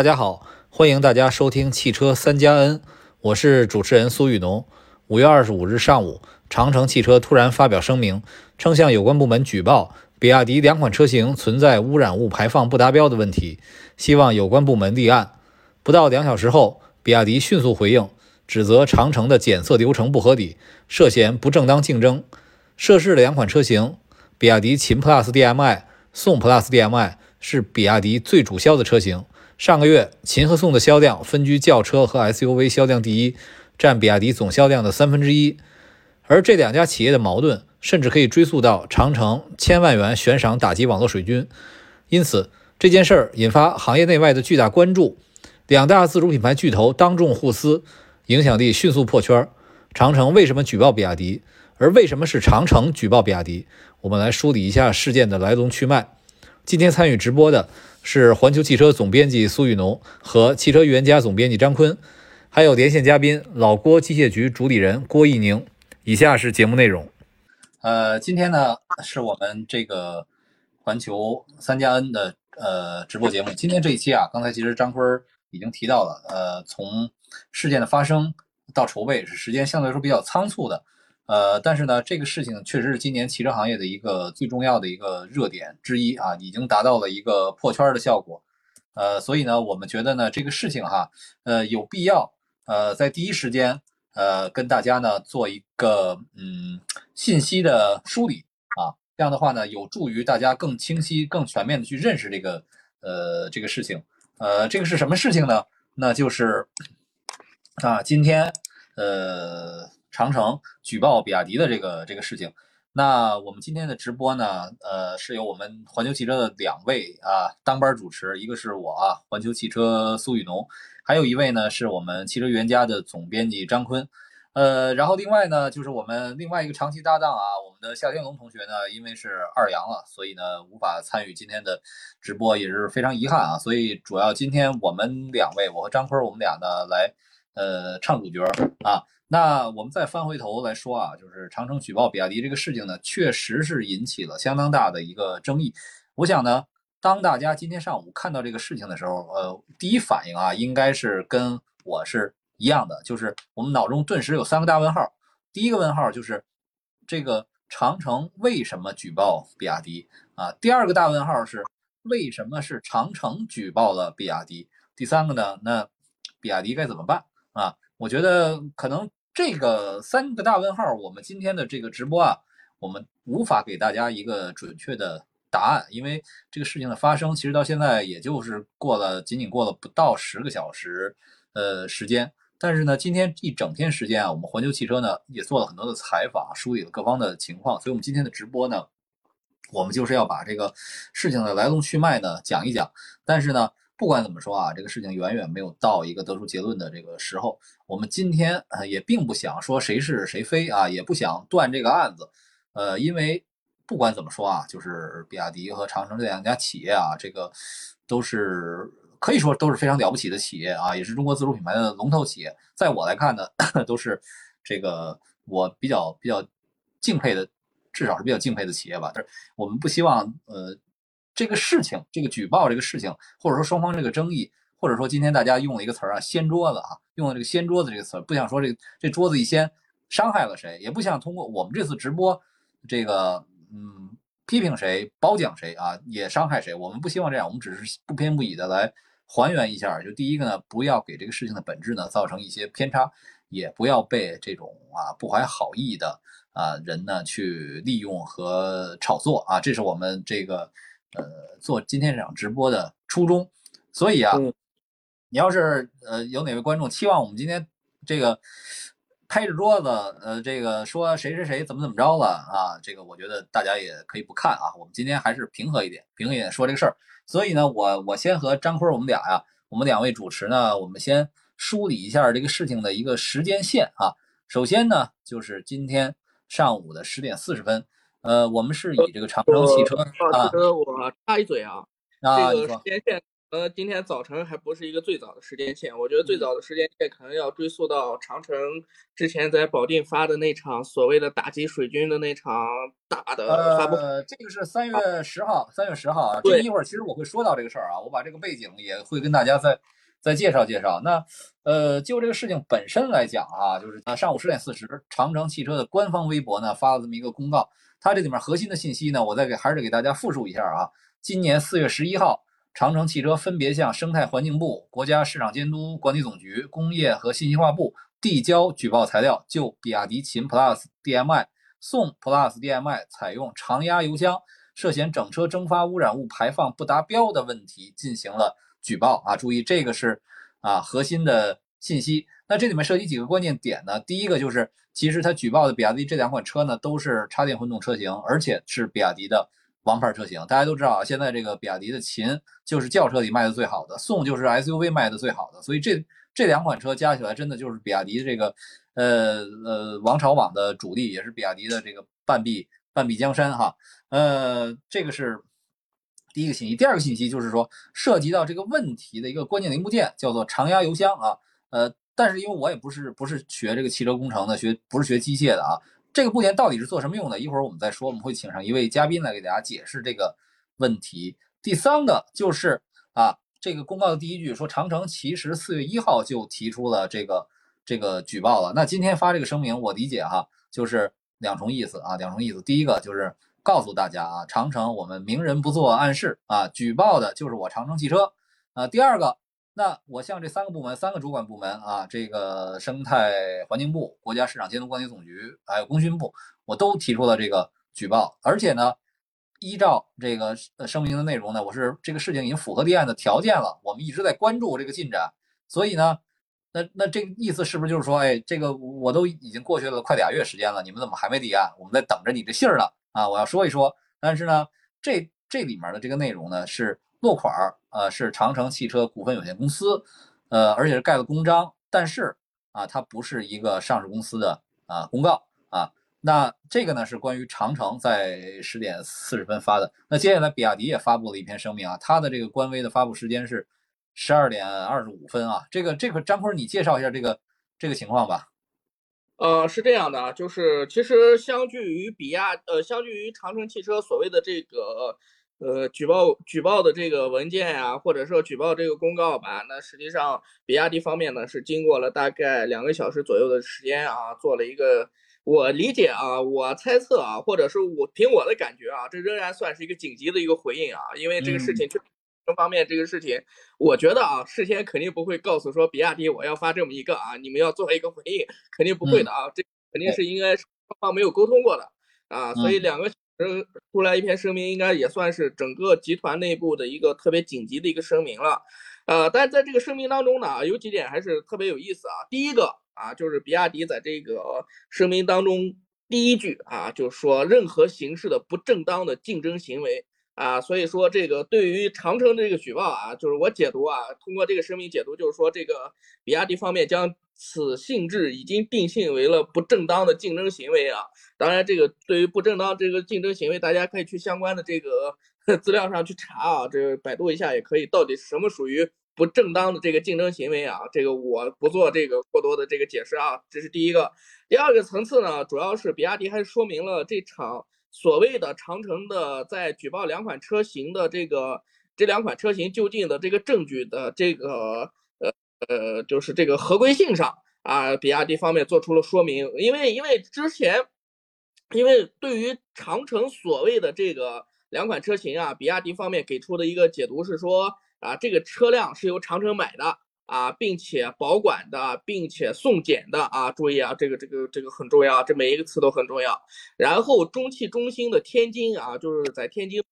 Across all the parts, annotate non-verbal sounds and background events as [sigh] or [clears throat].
大家好，欢迎大家收听汽车三加 N，我是主持人苏玉农。五月二十五日上午，长城汽车突然发表声明，称向有关部门举报比亚迪两款车型存在污染物排放不达标的问题，希望有关部门立案。不到两小时后，比亚迪迅速回应，指责长城的检测流程不合理，涉嫌不正当竞争。涉事的两款车型，比亚迪秦 PLUS DM-i、宋 PLUS DM-i 是比亚迪最主销的车型。上个月，秦和宋的销量分居轿车和 SUV 销量第一，占比亚迪总销量的三分之一。而这两家企业的矛盾，甚至可以追溯到长城千万元悬赏打击网络水军。因此，这件事儿引发行业内外的巨大关注。两大自主品牌巨头当众互撕，影响力迅速破圈。长城为什么举报比亚迪？而为什么是长城举报比亚迪？我们来梳理一下事件的来龙去脉。今天参与直播的。是环球汽车总编辑苏雨农和汽车预言家总编辑张坤，还有连线嘉宾老郭机械局主理人郭一宁。以下是节目内容。呃，今天呢是我们这个环球三加 N 的呃直播节目。今天这一期啊，刚才其实张坤已经提到了，呃，从事件的发生到筹备是时间相对来说比较仓促的。呃，但是呢，这个事情确实是今年汽车行业的一个最重要的一个热点之一啊，已经达到了一个破圈的效果。呃，所以呢，我们觉得呢，这个事情哈，呃，有必要呃，在第一时间呃，跟大家呢做一个嗯信息的梳理啊，这样的话呢，有助于大家更清晰、更全面的去认识这个呃这个事情。呃，这个是什么事情呢？那就是啊，今天呃。长城举报比亚迪的这个这个事情，那我们今天的直播呢，呃，是由我们环球汽车的两位啊当班主持，一个是我啊，环球汽车苏雨农，还有一位呢是我们汽车预言家的总编辑张坤，呃，然后另外呢就是我们另外一个长期搭档啊，我们的夏天龙同学呢，因为是二阳了，所以呢无法参与今天的直播，也是非常遗憾啊，所以主要今天我们两位，我和张坤，我们俩呢来呃唱主角啊。那我们再翻回头来说啊，就是长城举报比亚迪这个事情呢，确实是引起了相当大的一个争议。我想呢，当大家今天上午看到这个事情的时候，呃，第一反应啊，应该是跟我是一样的，就是我们脑中顿时有三个大问号。第一个问号就是这个长城为什么举报比亚迪啊？第二个大问号是为什么是长城举报了比亚迪？第三个呢，那比亚迪该怎么办啊？我觉得可能。这个三个大问号，我们今天的这个直播啊，我们无法给大家一个准确的答案，因为这个事情的发生，其实到现在也就是过了仅仅过了不到十个小时，呃，时间。但是呢，今天一整天时间啊，我们环球汽车呢也做了很多的采访，梳理了各方的情况，所以我们今天的直播呢，我们就是要把这个事情的来龙去脉呢讲一讲。但是呢。不管怎么说啊，这个事情远远没有到一个得出结论的这个时候。我们今天也并不想说谁是谁非啊，也不想断这个案子。呃，因为不管怎么说啊，就是比亚迪和长城这两家企业啊，这个都是可以说都是非常了不起的企业啊，也是中国自主品牌的龙头企业。在我来看呢，[coughs] 都是这个我比较比较敬佩的，至少是比较敬佩的企业吧。但是我们不希望呃。这个事情，这个举报这个事情，或者说双方这个争议，或者说今天大家用了一个词儿啊，掀桌子啊，用了这个掀桌子这个词，不想说这个这桌子一掀伤害了谁，也不想通过我们这次直播这个嗯批评谁褒奖谁啊，也伤害谁，我们不希望这样，我们只是不偏不倚的来还原一下。就第一个呢，不要给这个事情的本质呢造成一些偏差，也不要被这种啊不怀好意的啊人呢去利用和炒作啊，这是我们这个。呃，做今天这场直播的初衷，所以啊，你要是呃有哪位观众期望我们今天这个拍着桌子，呃，这个说谁谁谁怎么怎么着了啊，这个我觉得大家也可以不看啊。我们今天还是平和一点，平和一点说这个事儿。所以呢，我我先和张坤我们俩呀，我们两位主持呢，我们先梳理一下这个事情的一个时间线啊。首先呢，就是今天上午的十点四十分。呃，我们是以这个长城汽车啊，我插一嘴啊，这个时间线呃，今天早晨还不是一个最早的时间线，我觉得最早的时间线可能要追溯到长城之前在保定发的那场所谓的打击水军的那场大的发布。呃，这个是三月十号，三月十号啊。这一会儿其实我会说到这个事儿啊，我把这个背景也会跟大家再再介绍介绍。那呃，就这个事情本身来讲啊，就是啊，上午十点四十，长城汽车的官方微博呢发了这么一个公告，它这里面核心的信息呢，我再给还是给大家复述一下啊。今年四月十一号。长城汽车分别向生态环境部、国家市场监督管理总局、工业和信息化部递交举报材料，就比亚迪秦 PLUS DM-i、宋 PLUS DM-i 采用常压油箱涉嫌整车蒸发污染物排放不达标的问题进行了举报啊！注意，这个是啊核心的信息。那这里面涉及几个关键点呢？第一个就是，其实他举报的比亚迪这两款车呢，都是插电混动车型，而且是比亚迪的。王牌车型，大家都知道啊，现在这个比亚迪的秦就是轿车里卖的最好的，宋就是 SUV 卖的最好的，所以这这两款车加起来真的就是比亚迪这个呃呃王朝网的主力，也是比亚迪的这个半壁半壁江山哈。呃，这个是第一个信息，第二个信息就是说涉及到这个问题的一个关键零部件叫做常压油箱啊。呃，但是因为我也不是不是学这个汽车工程的，学不是学机械的啊。这个部件到底是做什么用的？一会儿我们再说。我们会请上一位嘉宾来给大家解释这个问题。第三个就是啊，这个公告的第一句说，长城其实四月一号就提出了这个这个举报了。那今天发这个声明，我理解哈，就是两重意思啊，两重意思。第一个就是告诉大家啊，长城我们明人不做暗事啊，举报的就是我长城汽车啊。第二个。那我向这三个部门、三个主管部门啊，这个生态环境部、国家市场监督管理总局，还有工信部，我都提出了这个举报。而且呢，依照这个声明的内容呢，我是这个事情已经符合立案的条件了。我们一直在关注这个进展，所以呢，那那这个意思是不是就是说，哎，这个我都已经过去了快俩月时间了，你们怎么还没立案？我们在等着你的信儿呢啊！我要说一说，但是呢，这这里面的这个内容呢是。落款儿，呃，是长城汽车股份有限公司，呃，而且是盖了公章，但是啊，它不是一个上市公司的啊公告啊。那这个呢是关于长城在十点四十分发的。那接下来比亚迪也发布了一篇声明啊，它的这个官微的发布时间是十二点二十五分啊。这个这个张坤，你介绍一下这个这个情况吧。呃，是这样的，就是其实相距于比亚，呃，相距于长城汽车所谓的这个。呃，举报举报的这个文件呀，或者说举报这个公告吧，那实际上比亚迪方面呢是经过了大概两个小时左右的时间啊，做了一个我理解啊，我猜测啊，或者是我凭我的感觉啊，这仍然算是一个紧急的一个回应啊，因为这个事情这方面这个事情，我觉得啊，事先肯定不会告诉说比亚迪我要发这么一个啊，你们要做一个回应，肯定不会的啊，这肯定是应该双方没有沟通过的啊，所以两个。嗯，出来一篇声明，应该也算是整个集团内部的一个特别紧急的一个声明了。呃，但是在这个声明当中呢，有几点还是特别有意思啊。第一个啊，就是比亚迪在这个声明当中第一句啊，就是说任何形式的不正当的竞争行为啊。所以说这个对于长城这个举报啊，就是我解读啊，通过这个声明解读，就是说这个比亚迪方面将。此性质已经定性为了不正当的竞争行为啊！当然，这个对于不正当这个竞争行为，大家可以去相关的这个 [laughs] 资料上去查啊，这个百度一下也可以，到底什么属于不正当的这个竞争行为啊？这个我不做这个过多的这个解释啊，这是第一个。第二个层次呢，主要是比亚迪还说明了这场所谓的长城的在举报两款车型的这个这两款车型就近的这个证据的这个。呃，就是这个合规性上啊，比亚迪方面做出了说明。因为因为之前，因为对于长城所谓的这个两款车型啊，比亚迪方面给出的一个解读是说啊，这个车辆是由长城买的啊，并且保管的，并且送检的啊。注意啊，这个这个这个很重要，这每一个词都很重要。然后中汽中心的天津啊，就是在天津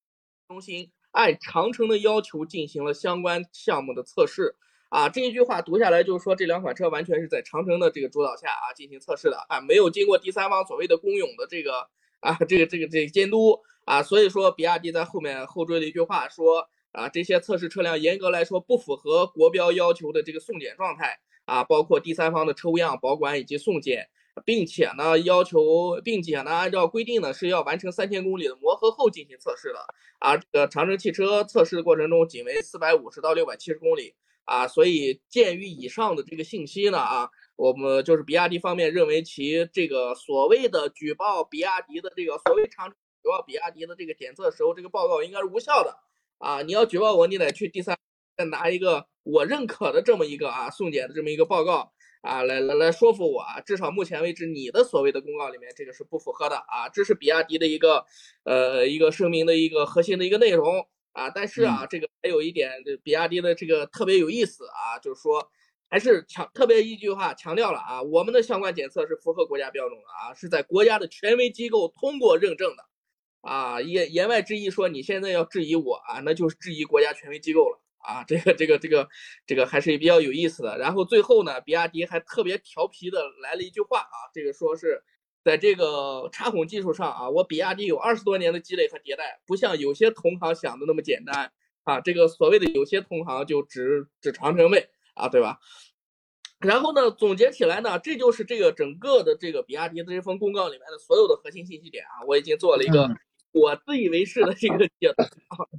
中心按长城的要求进行了相关项目的测试。啊，这一句话读下来就是说，这两款车完全是在长城的这个主导下啊进行测试的啊，没有经过第三方所谓的公勇的这个啊这个这个这个监督啊，所以说比亚迪在后面后缀了一句话说啊，这些测试车辆严格来说不符合国标要求的这个送检状态啊，包括第三方的抽样、保管以及送检并且呢要求，并且呢按照规定呢是要完成三千公里的磨合后进行测试的啊。这个长城汽车测试的过程中仅为四百五十到六百七十公里啊，所以鉴于以上的这个信息呢啊，我们就是比亚迪方面认为其这个所谓的举报比亚迪的这个所谓长举报比亚迪的这个检测时候这个报告应该是无效的啊。你要举报我，你得去第三再拿一个我认可的这么一个啊送检的这么一个报告。啊，来来来说服我啊！至少目前为止，你的所谓的公告里面，这个是不符合的啊！这是比亚迪的一个呃一个声明的一个核心的一个内容啊。但是啊，这个还有一点，比亚迪的这个特别有意思啊，就是说还是强特别一句话强调了啊，我们的相关检测是符合国家标准的啊，是在国家的权威机构通过认证的啊。言言外之意说，你现在要质疑我啊，那就是质疑国家权威机构了。啊，这个这个这个这个还是比较有意思的。然后最后呢，比亚迪还特别调皮的来了一句话啊，这个说是在这个插孔技术上啊，我比亚迪有二十多年的积累和迭代，不像有些同行想的那么简单啊。这个所谓的有些同行就指指长城卫啊，对吧？然后呢，总结起来呢，这就是这个整个的这个比亚迪的这份公告里面的所有的核心信息点啊，我已经做了一个。我自以为是的这个解读，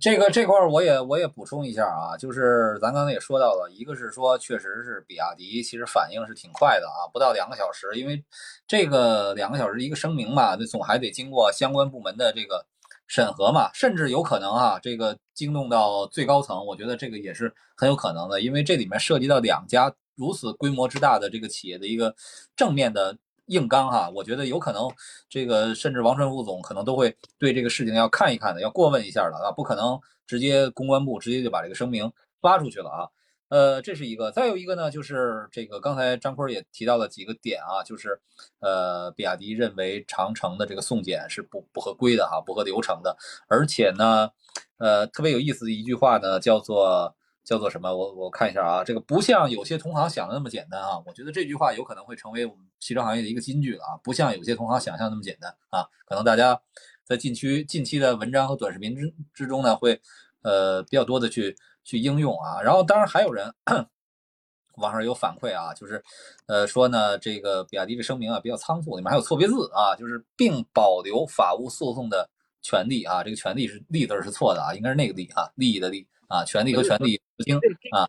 这个这块儿我也我也补充一下啊，就是咱刚才也说到了，一个是说确实是比亚迪其实反应是挺快的啊，不到两个小时，因为这个两个小时一个声明嘛，那总还得经过相关部门的这个审核嘛，甚至有可能啊，这个惊动到最高层，我觉得这个也是很有可能的，因为这里面涉及到两家如此规模之大的这个企业的一个正面的。硬刚哈，我觉得有可能，这个甚至王传副总可能都会对这个事情要看一看的，要过问一下的啊，不可能直接公关部直接就把这个声明发出去了啊。呃，这是一个，再有一个呢，就是这个刚才张坤也提到了几个点啊，就是呃，比亚迪认为长城的这个送检是不不合规的哈，不合流程的，而且呢，呃，特别有意思的一句话呢，叫做。叫做什么？我我看一下啊，这个不像有些同行想的那么简单啊。我觉得这句话有可能会成为我们汽车行业的一个金句了啊。不像有些同行想象那么简单啊。可能大家在近期近期的文章和短视频之之中呢，会呃比较多的去去应用啊。然后当然还有人 [clears throat] 网上有反馈啊，就是呃说呢，这个比亚迪这声明啊比较仓促，里面还有错别字啊，就是并保留法务诉讼的权利啊。这个权利是利字是错的啊，应该是那个利啊，利益的利啊，权利和权利。听啊，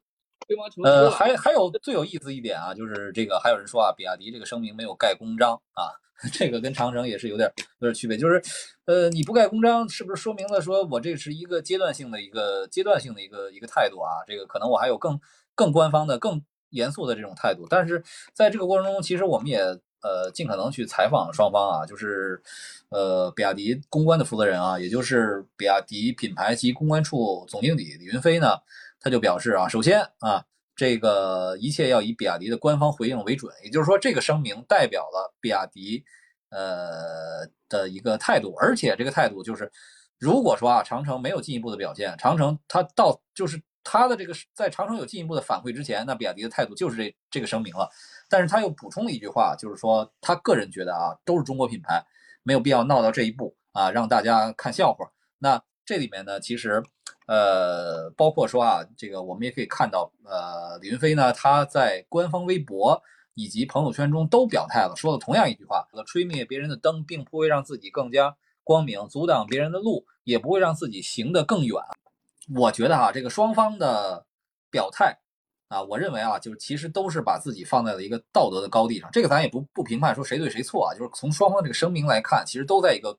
呃，还还有最有意思一点啊，就是这个还有人说啊，比亚迪这个声明没有盖公章啊，[laughs] 这个跟长城也是有点有点区别，就是呃，你不盖公章，是不是说明了说我这是一个阶段性的一个阶段性的一个一个态度啊？这个可能我还有更更官方的、更严肃的这种态度，但是在这个过程中，其实我们也呃尽可能去采访双方啊，就是呃，比亚迪公关的负责人啊，也就是比亚迪品牌及公关处总经理李云飞呢。他就表示啊，首先啊，这个一切要以比亚迪的官方回应为准，也就是说，这个声明代表了比亚迪呃的一个态度，而且这个态度就是，如果说啊，长城没有进一步的表现，长城它到就是它的这个在长城有进一步的反馈之前，那比亚迪的态度就是这这个声明了。但是他又补充了一句话，就是说他个人觉得啊，都是中国品牌，没有必要闹到这一步啊，让大家看笑话。那这里面呢，其实。呃，包括说啊，这个我们也可以看到，呃，李云飞呢，他在官方微博以及朋友圈中都表态了，说了同样一句话：，吹灭别人的灯，并不会让自己更加光明；，阻挡别人的路，也不会让自己行得更远。我觉得哈，这个双方的表态啊，我认为啊，就是其实都是把自己放在了一个道德的高地上。这个咱也不不评判说谁对谁错啊，就是从双方这个声明来看，其实都在一个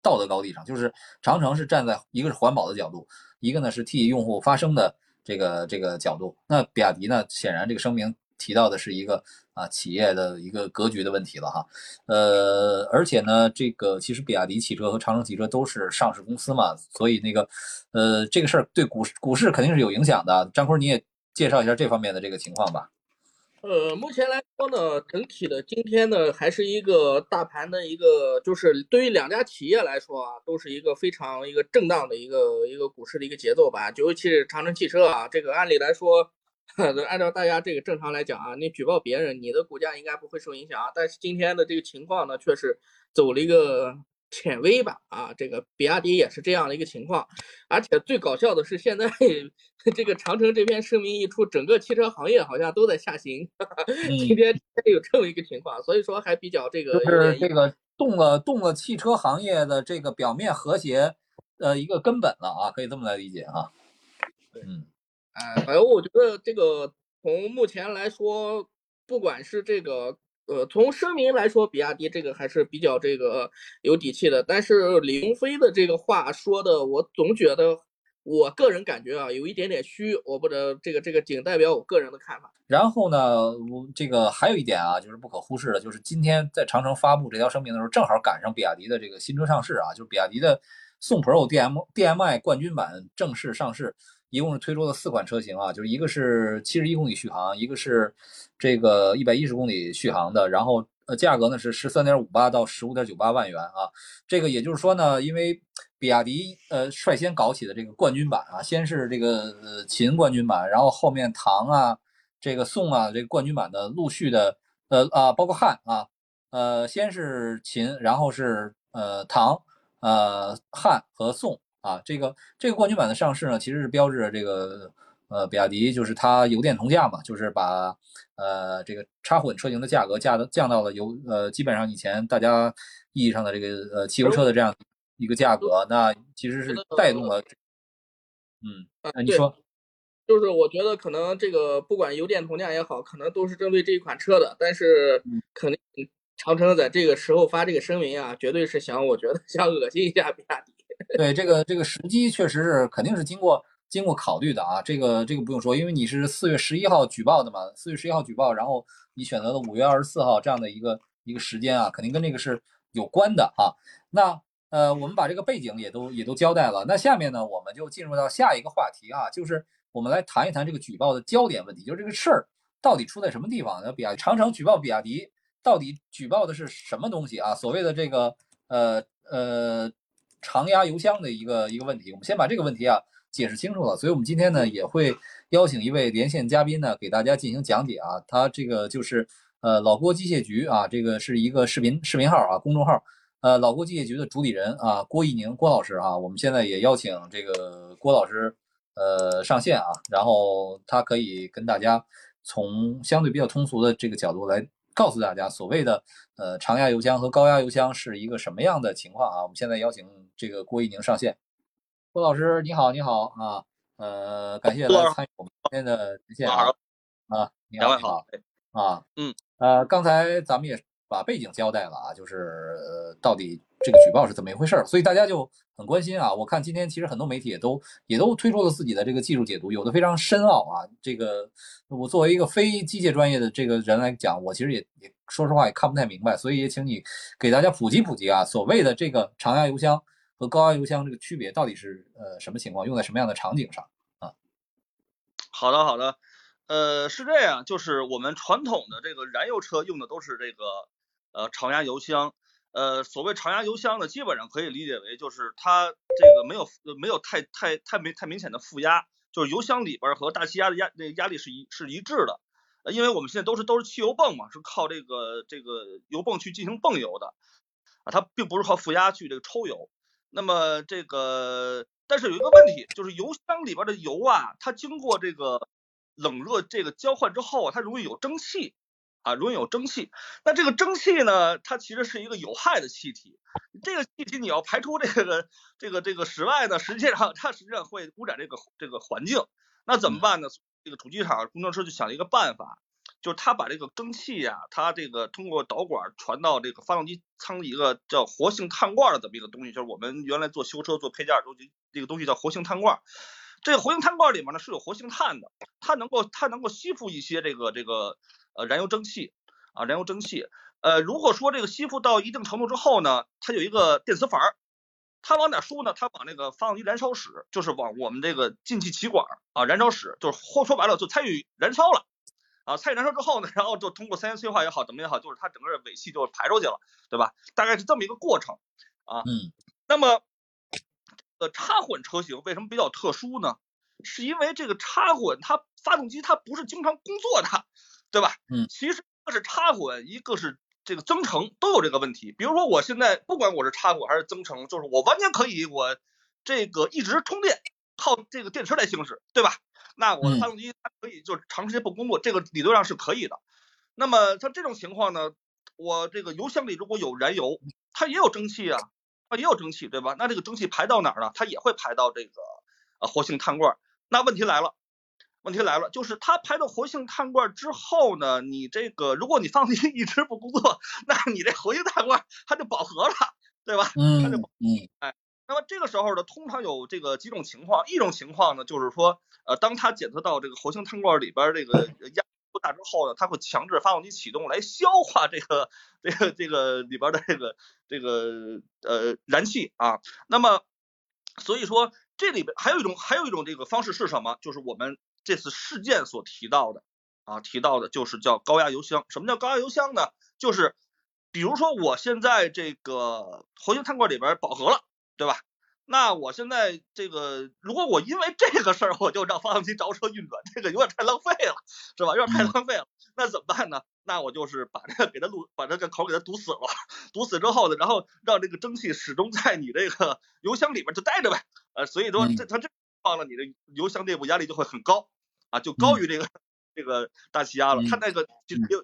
道德高地上。就是长城是站在一个是环保的角度。一个呢是替用户发声的这个这个角度，那比亚迪呢，显然这个声明提到的是一个啊企业的一个格局的问题了哈，呃，而且呢，这个其实比亚迪汽车和长城汽车都是上市公司嘛，所以那个呃这个事儿对股市股市肯定是有影响的。张坤你也介绍一下这方面的这个情况吧。呃，目前来说呢，整体的今天呢，还是一个大盘的一个，就是对于两家企业来说啊，都是一个非常一个震荡的一个一个股市的一个节奏吧。尤其是长城汽车啊，这个按理来说，按照大家这个正常来讲啊，你举报别人，你的股价应该不会受影响啊。但是今天的这个情况呢，却是走了一个浅 V 吧，啊，这个比亚迪也是这样的一个情况，而且最搞笑的是，现在 [laughs] 这个长城这篇声明一出，整个汽车行业好像都在下行，今天有这么一个情况，所以说还比较这个就是这个动了动了汽车行业的这个表面和谐呃一个根本了啊，可以这么来理解啊。嗯，哎，反正我觉得这个从目前来说，不管是这个。呃，从声明来说，比亚迪这个还是比较这个有底气的。但是李云飞的这个话说的，我总觉得，我个人感觉啊，有一点点虚。我不得这个这个仅代表我个人的看法。然后呢，我这个还有一点啊，就是不可忽视的，就是今天在长城发布这条声明的时候，正好赶上比亚迪的这个新车上市啊，就是比亚迪的宋 Pro DM DMI 冠军版正式上市。一共是推出了四款车型啊，就是一个是七十一公里续航，一个是这个一百一十公里续航的，然后呃价格呢是十三点五八到十五点九八万元啊。这个也就是说呢，因为比亚迪呃率先搞起的这个冠军版啊，先是这个呃秦冠军版，然后后面唐啊、这个宋啊这个冠军版的陆续的呃啊包括汉啊呃先是秦，然后是呃唐呃汉和宋。啊，这个这个冠军版的上市呢，其实是标志着这个呃，比亚迪就是它油电同价嘛，就是把呃这个插混车型的价格降到降到了油呃基本上以前大家意义上的这个呃汽油车的这样一个价格，那其实是带动了。嗯，那你说，就是我觉得可能这个不管油电同价也好，可能都是针对这一款车的，但是肯定长城在这个时候发这个声明啊，绝对是想我觉得想恶心一下比亚迪。[laughs] 对这个这个时机确实是肯定是经过经过考虑的啊，这个这个不用说，因为你是四月十一号举报的嘛，四月十一号举报，然后你选择了五月二十四号这样的一个一个时间啊，肯定跟这个是有关的啊。那呃，我们把这个背景也都也都交代了，那下面呢，我们就进入到下一个话题啊，就是我们来谈一谈这个举报的焦点问题，就是这个事儿到底出在什么地方？那比亚长城举报比亚迪，到底举报的是什么东西啊？所谓的这个呃呃。常压油箱的一个一个问题，我们先把这个问题啊解释清楚了。所以，我们今天呢也会邀请一位连线嘉宾呢，给大家进行讲解啊。他这个就是呃老郭机械局啊，这个是一个视频视频号啊，公众号。呃，老郭机械局的主理人啊，郭一宁郭老师啊，我们现在也邀请这个郭老师呃上线啊，然后他可以跟大家从相对比较通俗的这个角度来。告诉大家，所谓的呃长压油箱和高压油箱是一个什么样的情况啊？我们现在邀请这个郭一宁上线。郭老师，你好，你好啊，呃，感谢来参与我们今天的连线啊。啊，你好，你好，啊，嗯，呃，刚才咱们也把背景交代了啊，就是呃，到底这个举报是怎么一回事儿，所以大家就。很关心啊！我看今天其实很多媒体也都也都推出了自己的这个技术解读，有的非常深奥啊。这个我作为一个非机械专业的这个人来讲，我其实也也说实话也看不太明白，所以也请你给大家普及普及啊。所谓的这个长压油箱和高压油箱这个区别到底是呃什么情况，用在什么样的场景上啊？好的好的，呃是这样，就是我们传统的这个燃油车用的都是这个呃常压油箱。呃，所谓常压油箱呢，基本上可以理解为就是它这个没有没有太太太没太明显的负压，就是油箱里边和大气压的压那个压力是一是一致的。因为我们现在都是都是汽油泵嘛，是靠这个这个油泵去进行泵油的啊，它并不是靠负压去这个抽油。那么这个但是有一个问题，就是油箱里边的油啊，它经过这个冷热这个交换之后啊，它容易有蒸汽。啊，容易有蒸汽。那这个蒸汽呢，它其实是一个有害的气体。这个气体你要排出这个这个这个室外呢，实际上它实际上会污染这个这个环境。那怎么办呢？这个主机厂工程师就想了一个办法，就是他把这个蒸汽呀，它这个通过导管传到这个发动机舱一个叫活性炭罐的这么一个东西，就是我们原来做修车做配件都这个东西叫活性炭罐。这个活性炭罐里面呢是有活性炭的，它能够它能够吸附一些这个这个。呃，燃油蒸汽啊，燃油蒸汽。呃，如果说这个吸附到一定程度之后呢，它有一个电磁阀，它往哪输呢？它往那个发动机燃烧室，就是往我们这个进气歧管啊，燃烧室，就是说说白了就参与燃烧了啊。参与燃烧之后呢，然后就通过三元催化也好，怎么也好，就是它整个尾气就排出去了，对吧？大概是这么一个过程啊。嗯。那么，呃，插混车型为什么比较特殊呢？是因为这个插混它发动机它不是经常工作的。对吧？嗯，其实一个是插混，一个是这个增程都有这个问题。比如说我现在不管我是插混还是增程，就是我完全可以我这个一直充电，靠这个电池来行驶，对吧？那我的发动机它可以就是长时间不工作，这个理论上是可以的。那么像这种情况呢，我这个油箱里如果有燃油，它也有蒸汽啊，它也有蒸汽，对吧？那这个蒸汽排到哪儿呢？它也会排到这个呃活性炭罐。那问题来了。问题来了，就是它排到活性炭罐之后呢，你这个如果你发动机 [laughs] 一直不工作，那你这活性炭罐它就饱和了，对吧？嗯，它就嗯，哎，那么这个时候呢，通常有这个几种情况，一种情况呢，就是说，呃，当它检测到这个活性炭罐里边这个压不大之后呢，它会强制发动机启动来消化这个这个这个里边的这个这个呃燃气啊。那么所以说这里边还有一种还有一种这个方式是什么？就是我们。这次事件所提到的啊，提到的就是叫高压油箱。什么叫高压油箱呢？就是比如说我现在这个活性炭罐里边饱和了，对吧？那我现在这个，如果我因为这个事儿我就让发动机着车运转，这个有点太浪费了，是吧？有点太浪费了。那怎么办呢？那我就是把这个给它路，把这个口给它堵死了。堵死之后呢，然后让这个蒸汽始终在你这个油箱里边就待着呗。呃，所以说这它这。放了你的油箱内部压力就会很高啊，就高于这个这个大气压了。它那个其实也有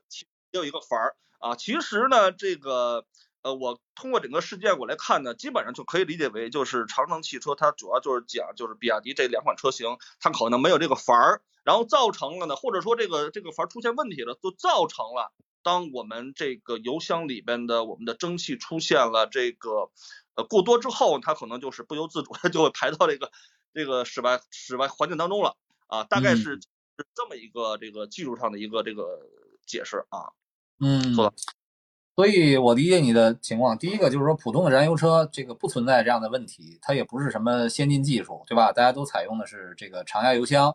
也有一个阀儿啊。其实呢，这个呃，我通过整个事件我来看呢，基本上就可以理解为就是长城汽车它主要就是讲就是比亚迪这两款车型它可能没有这个阀儿，然后造成了呢，或者说这个这个阀出现问题了，就造成了当我们这个油箱里边的我们的蒸汽出现了这个呃过多之后，它可能就是不由自主的 [laughs] 就会排到这个。这个室外室外环境当中了啊，大概是是这么一个这个技术上的一个这个解释啊。嗯，错了。所以我理解你的情况，第一个就是说普通的燃油车这个不存在这样的问题，它也不是什么先进技术，对吧？大家都采用的是这个常压油箱。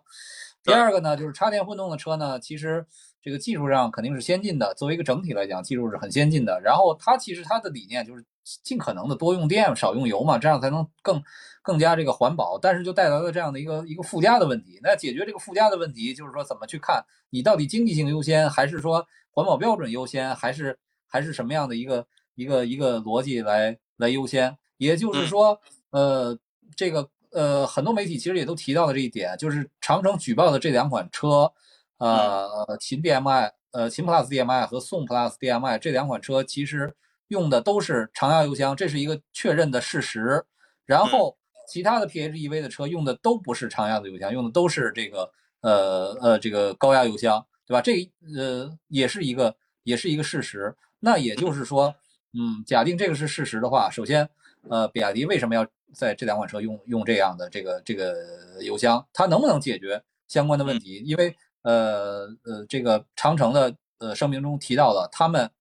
第二个呢，就是插电混动的车呢，其实这个技术上肯定是先进的，作为一个整体来讲，技术是很先进的。然后它其实它的理念就是。尽可能的多用电少用油嘛，这样才能更更加这个环保。但是就带来了这样的一个一个附加的问题。那解决这个附加的问题，就是说怎么去看你到底经济性优先，还是说环保标准优先，还是还是什么样的一个一个一个逻辑来来优先？也就是说，呃，这个呃很多媒体其实也都提到了这一点，就是长城举报的这两款车，呃，秦 DMI，呃，秦 Plus DMI 和宋 Plus DMI 这两款车其实。用的都是常压油箱，这是一个确认的事实。然后其他的 PHEV 的车用的都不是常压的油箱，用的都是这个呃呃这个高压油箱，对吧？这呃也是一个也是一个事实。那也就是说，嗯，假定这个是事实的话，首先，呃，比亚迪为什么要在这两款车用用这样的这个这个油箱？它能不能解决相关的问题？因为呃呃，这个长城的呃声明中提到了他们。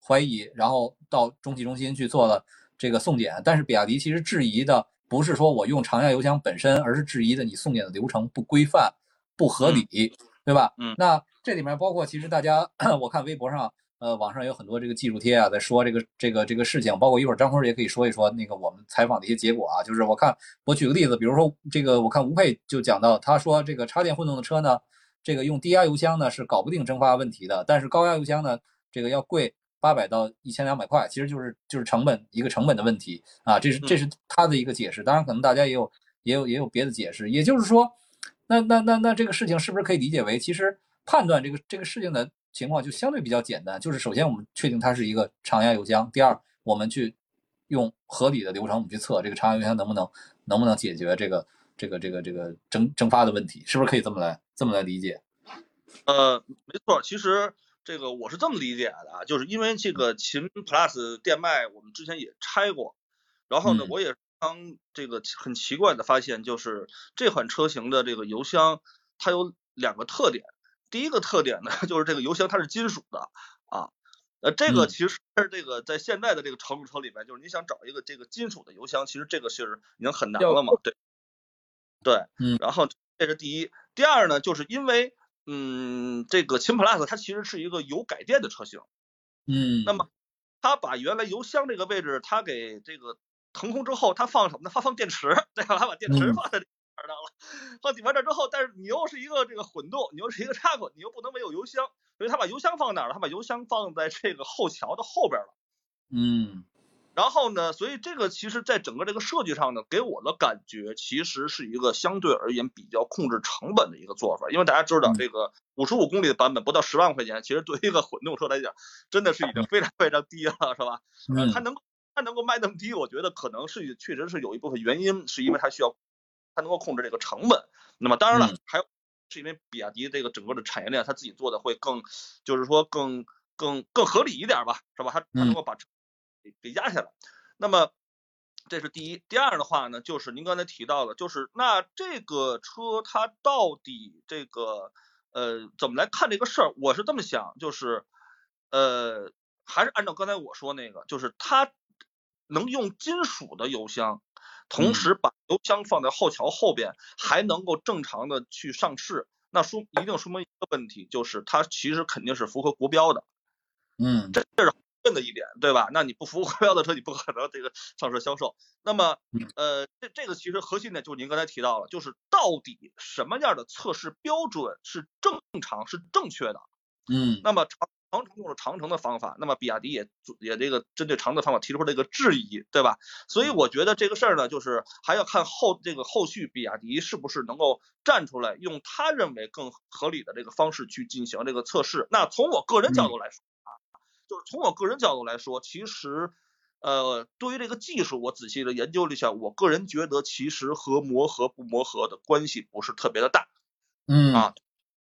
怀疑，然后到中汽中心去做了这个送检，但是比亚迪其实质疑的不是说我用常压油箱本身，而是质疑的你送检的流程不规范、不合理，对吧？嗯，那这里面包括其实大家，[coughs] 我看微博上，呃，网上有很多这个技术贴啊，在说这个这个这个事情，包括一会儿张坤也可以说一说那个我们采访的一些结果啊。就是我看我举个例子，比如说这个我看吴佩就讲到，他说这个插电混动的车呢，这个用低压油箱呢是搞不定蒸发问题的，但是高压油箱呢，这个要贵。八百到一千两百块，其实就是就是成本一个成本的问题啊，这是这是他的一个解释。当然，可能大家也有也有也有别的解释。也就是说，那那那那这个事情是不是可以理解为，其实判断这个这个事情的情况就相对比较简单？就是首先我们确定它是一个常压油箱，第二我们去用合理的流程我们去测这个常压油箱能不能能不能解决这个这个这个这个蒸蒸发的问题，是不是可以这么来这么来理解？呃，没错，其实。这个我是这么理解的啊，就是因为这个秦 Plus 电麦我们之前也拆过，然后呢，我也刚这个很奇怪的发现，就是这款车型的这个油箱它有两个特点，第一个特点呢，[laughs] 就是这个油箱它是金属的啊，呃，这个其实这个在现在的这个乘用车里面，就是你想找一个这个金属的油箱，其实这个是已经很难了嘛，对，对，嗯，然后这是第一，第二呢，就是因为。嗯，这个秦 Plus 它其实是一个油改电的车型，嗯，那么它把原来油箱这个位置它给这个腾空之后，它放什么呢？它放电池，[laughs] 对吧？它把电池放在上了，放底盘这之后，但是你又是一个这个混动，你又是一个插混，你又不能没有油箱，所以以他把油箱放哪儿了？他把油箱放在这个后桥的后边了。嗯然后呢，所以这个其实在整个这个设计上呢，给我的感觉其实是一个相对而言比较控制成本的一个做法。因为大家知道，嗯这个五十五公里的版本不到十万块钱，其实对于一个混动车来讲，真的是已经非常非常低了，是吧？呃，嗯它能它能够卖那么低，我觉得可能是确实是有一部分原因，是因为它需要它能够控制这个成本。那么当然了，嗯还有是因为比亚迪这个整个的产业链，它自己做的会更，就是说更更更合理一点吧，是吧？它它能够把给给压下来。那么这是第一，第二的话呢，就是您刚才提到的，就是那这个车它到底这个呃怎么来看这个事儿？我是这么想，就是呃还是按照刚才我说那个，就是它能用金属的油箱，同嗯时把油箱放在后桥后边，还能够正常的去上市，那说一定说明一个问题，就是它其实肯定是符合国标的。嗯这这是问的一点，对吧？那你不符合国标的车，你不可能这个上市销售。那么嗯，呃，这这个其实核心点就是您刚才提到了，就是到底什么样的测试标准是正常、是正确的？嗯那么长长城用了长城的方法，那么比亚迪也也这个针对长城的方法提出了一个质疑，对吧？所以我觉得这个事儿呢，就是还要看后这个后续比亚迪是不是能够站出来，用他认为更合理的这个方式去进行这个测试。那从我个人角度来说啊，就是从我个人角度来说，其实。呃，对于这个技术，我仔细的研究了一下，我个人觉得其实和磨合不磨合的关系不是特别的大。嗯啊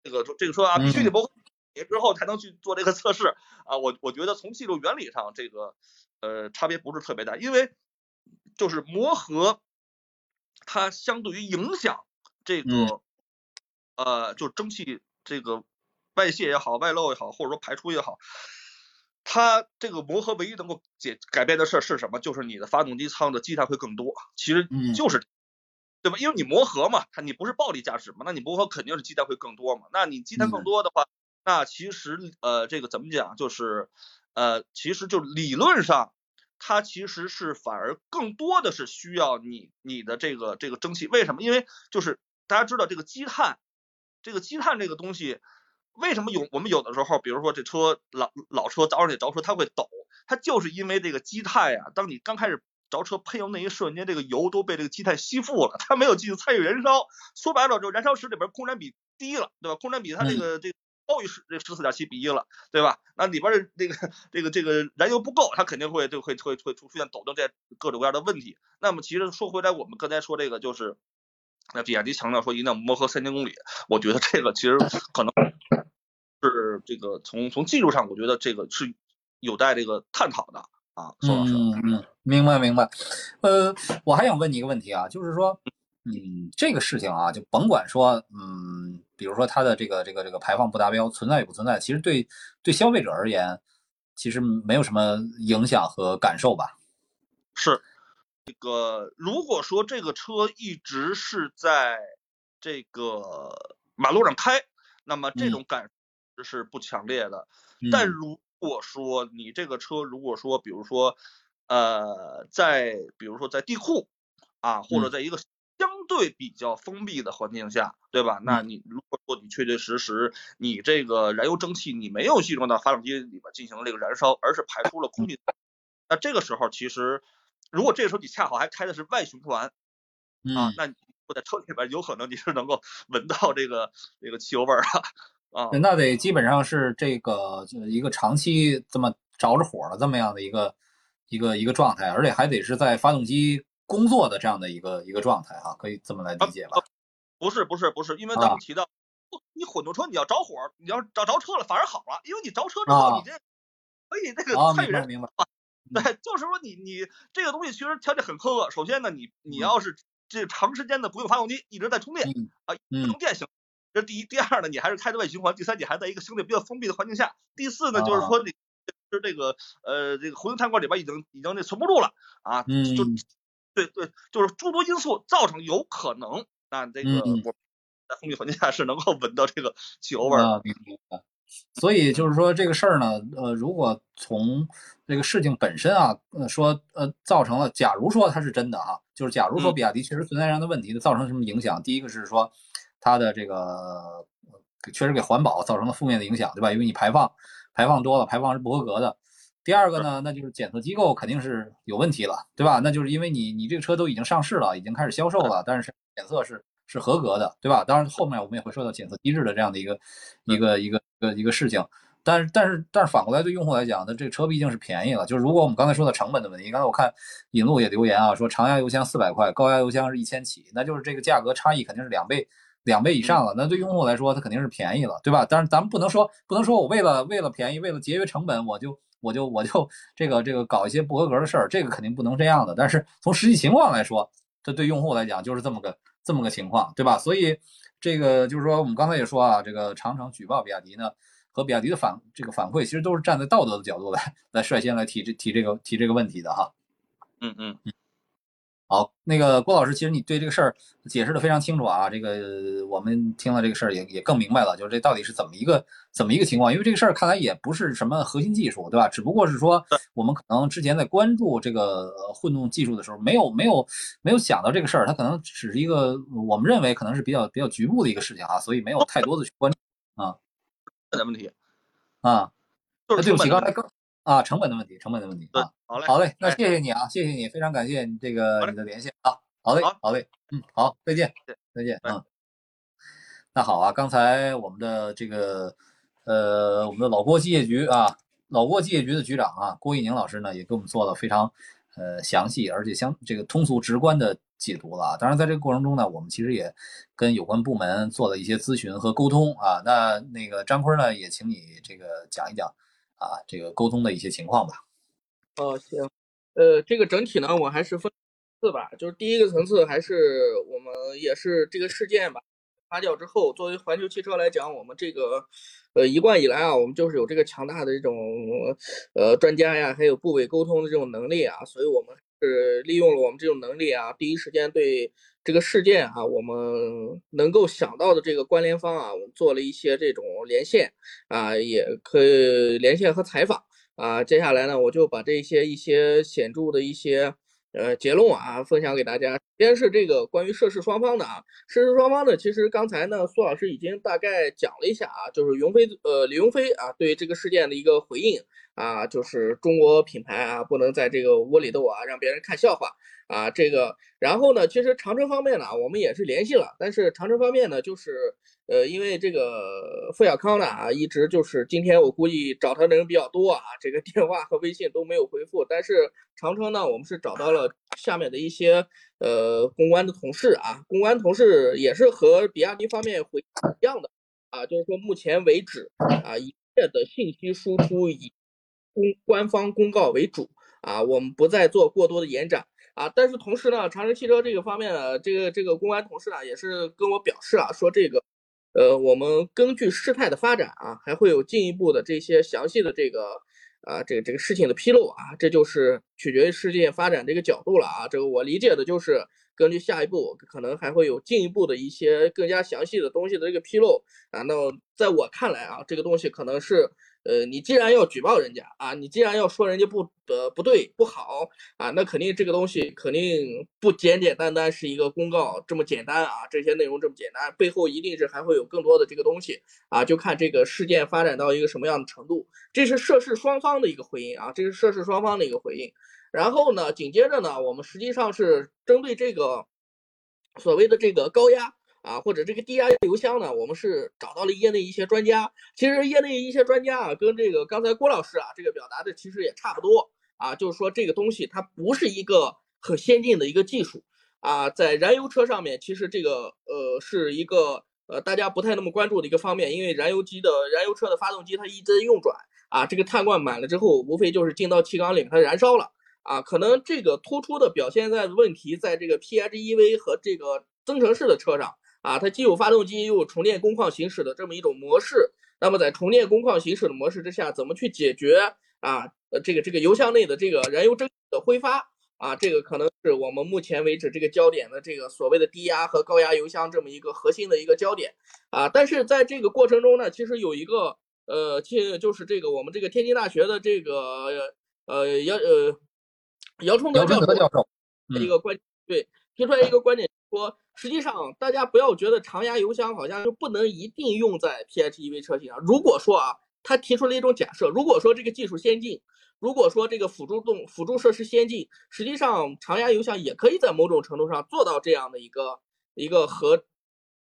这个这个说啊，必须嗯得磨合之后才能去做这个测试啊。我我觉得从技术原理上，这个呃差别不是特别大，因为就是磨合，它相对于影响这个、嗯呃，就蒸汽这个外泄也好，外漏也好，或者说排出也好。它这个磨合唯一能够解改变的事儿是什么？就是你的发动机舱的积碳会更多，其实嗯就是对吧？因为你磨合嘛，它你不是暴力驾驶嘛，那你磨合肯定是积碳会更多嘛。那你积碳更嗯多的话，那其实呃这个怎么讲，就是呃其实就理论上，它其实是反而更多的是需要你你的这个这个蒸汽，为什么？因为就是大家知道这个积碳，这个积碳这个东西。为什么有我们有的时候，比如说这车老老车早上得着车，它会抖，它就是因为这个积碳呀。当你刚开始着车喷油那一瞬间，这个油都被这个积碳吸附了，它没有继续参与燃烧。说白了，就燃烧室里边空燃比低了，对吧？空燃比它这个这于十这十四点七比一了，对吧？那里边的这个这个这个燃油不够，它肯定会就会会会出现抖动这各种各样的问题。那么其实说回来，我们刚才说这个就是。那比亚迪强调说一定要磨合三千公里，我觉得这个其实可能是这个从从技术上，我觉得这个是有待这个探讨的啊，宋老师。嗯嗯，明白明白。呃，我还想问你一个问题啊，就是说，嗯，这个事情啊，就甭管说，嗯，比如说它的这个这个这个排放不达标，存在与不存在，其实对对消费者而言，其实没有什么影响和感受吧？是。这个如果说这个车一直是在这个马路上开，那么这种感受是不强烈的。嗯、但如果说你这个车，如果说比如说呃，在比如说在地库啊，或者在一个相对比较封闭的环境下，对吧？那你如果说你确确实实你这个燃油蒸汽你没有集中到发动机里边进行这个燃烧，而是排出了空气，那这个时候其实。如果这个时候你恰好还开的是外循环，啊，那你在车里边有可能你是能够 [laughs] 闻到这个这个汽油味儿的啊。那得基本上是这个就是一个长期这么着着火的这么样的一个一个一个状态，而且还得是在发动机工作的这样的一个一个状态哈，可以这么来理解吧？不是不是不是，因为咱们提到、啊、你混动车你要着火，你要着着车了反而好了，因为你着车之后你这可以那个参与人。啊明白。对，就是说你你这个东西其实条件很苛刻。首先呢，你你要是这长时间的不用发动机，一直在充电、嗯、啊，不充电行，这第一。第二呢，你还是开的外循环。第三，你还在一个相对比较封闭的环境下。第四呢，就是说你是这个呃这个活性碳罐里边已经已经那存不住了啊，嗯、就对对，就是诸多因素造成有可能那这个在封闭环境下是能够闻到这个汽油味儿。啊，明白。所以就是说这个事儿呢，呃，如果从这个事情本身啊，呃，说呃造成了，假如说它是真的啊，就是假如说比亚迪确实存在这样的问题，造成什么影响？第一个是说它的这个确实给环保造成了负面的影响，对吧？因为你排放排放多了，排放是不合格的。第二个呢，那就是检测机构肯定是有问题了，对吧？那就是因为你你这个车都已经上市了，已经开始销售了，但是检测是是合格的，对吧？当然后面我们也会说到检测机制的这样的一个一个一个一个一个事情。但是但是但是反过来对用户来讲，那这个车毕竟是便宜了。就是如果我们刚才说的成本的问题，刚才我看引路也留言啊，说长压油箱四百块，高压油箱是一千起，那就是这个价格差异肯定是两倍两倍以上了。那对用户来说，它肯定是便宜了，对吧？但是咱们不能说不能说我为了为了便宜，为了节约成本，我就。我就我就这个这个搞一些不合格的事儿，这个肯定不能这样的。但是从实际情况来说，这对用户来讲就是这么个这么个情况，对吧？所以这个就是说，我们刚才也说啊，这个长城举报比亚迪呢，和比亚迪的反这个反馈，其实都是站在道德的角度来来率先来提这提这个提这个问题的哈。嗯嗯嗯。好，那个郭老师，其实你对这个事儿解释的非常清楚啊。这个我们听了这个事儿也也更明白了，就是这到底是怎么一个怎么一个情况？因为这个事儿看来也不是什么核心技术，对吧？只不过是说我们可能之前在关注这个混动技术的时候，没有没有没有想到这个事儿，它可能只是一个我们认为可能是比较比较局部的一个事情啊，所以没有太多的去关注啊。的问题啊，就是对不起，刚才刚。啊，成本的问题，成本的问题啊，好嘞，好嘞，那谢谢你啊，谢谢你，非常感谢你这个你的连线啊，好嘞，好嘞，嗯，好，再见，再见，嗯，那好啊，刚才我们的这个呃，我们的老郭机械局啊，老郭机械局的局长啊，郭一宁老师呢，也给我们做了非常呃详细而且相这个通俗直观的解读了啊。当然，在这个过程中呢，我们其实也跟有关部门做了一些咨询和沟通啊。那那个张坤呢，也请你这个讲一讲。啊，这个沟通的一些情况吧。哦，行，呃，这个整体呢，我还是分次吧。就是第一个层次，还是我们也是这个事件吧发酵之后，作为环球汽车来讲，我们这个呃一贯以来啊，我们就是有这个强大的这种呃专家呀，还有部委沟通的这种能力啊，所以我们是利用了我们这种能力啊，第一时间对这个事件啊，我们能够想到的这个关联方啊，我们做了一些这种连线啊，也可以连线和采访啊。接下来呢，我就把这些一些显著的一些呃结论啊，分享给大家。先是这个关于涉事双方的啊，涉事双方呢，其实刚才呢，苏老师已经大概讲了一下啊，就是云飞呃李云飞啊对这个事件的一个回应。啊，就是中国品牌啊，不能在这个窝里斗啊，让别人看笑话啊。这个，然后呢，其实长城方面呢，我们也是联系了，但是长城方面呢，就是呃，因为这个付小康呢啊，一直就是今天我估计找他的人比较多啊，这个电话和微信都没有回复。但是长城呢，我们是找到了下面的一些呃公关的同事啊，公关同事也是和比亚迪方面回一样的啊，就是说目前为止啊，一切的信息输出以。公官方公告为主啊，我们不再做过多的延展啊。但是同时呢，长城汽车这个方面呢，这个这个公安同事呢，也是跟我表示啊，说这个，呃，我们根据事态的发展啊，还会有进一步的这些详细的这个啊，这个这个事情的披露啊，这就是取决于事件发展这个角度了啊。这个我理解的就是根据下一步可能还会有进一步的一些更加详细的东西的这个披露啊。那在我看来啊，这个东西可能是。呃，你既然要举报人家啊，你既然要说人家不呃不对不好啊，那肯定这个东西肯定不简简单单是一个公告这么简单啊，这些内容这么简单，背后一定是还会有更多的这个东西啊，就看这个事件发展到一个什么样的程度。这是涉事双方的一个回应啊，这是涉事双方的一个回应。然后呢，紧接着呢，我们实际上是针对这个所谓的这个高压。啊，或者这个低压油箱呢，我们是找到了业内一些专家。其实业内一些专家啊，跟这个刚才郭老师啊这个表达的其实也差不多啊，就是说这个东西它不是一个很先进的一个技术啊，在燃油车上面，其实这个呃是一个呃大家不太那么关注的一个方面，因为燃油机的燃油车的发动机它一直在运转啊，这个碳罐满了之后，无非就是进到气缸里它燃烧了啊，可能这个突出的表现在问题在这个 PHEV 和这个增程式的车上。啊，它既有发动机，又有充电工况行驶的这么一种模式。那么在充电工况行驶的模式之下，怎么去解决啊？呃，这个这个油箱内的这个燃油蒸的挥发啊，这个可能是我们目前为止这个焦点的这个所谓的低压和高压油箱这么一个核心的一个焦点啊。但是在这个过程中呢，其实有一个呃，其就是这个我们这个天津大学的这个呃姚呃姚崇德教授一个观对提出来一个观点。说，实际上大家不要觉得常压油箱好像就不能一定用在 PHEV 车型上。如果说啊，他提出了一种假设，如果说这个技术先进，如果说这个辅助动辅助设施先进，实际上常压油箱也可以在某种程度上做到这样的一个一个和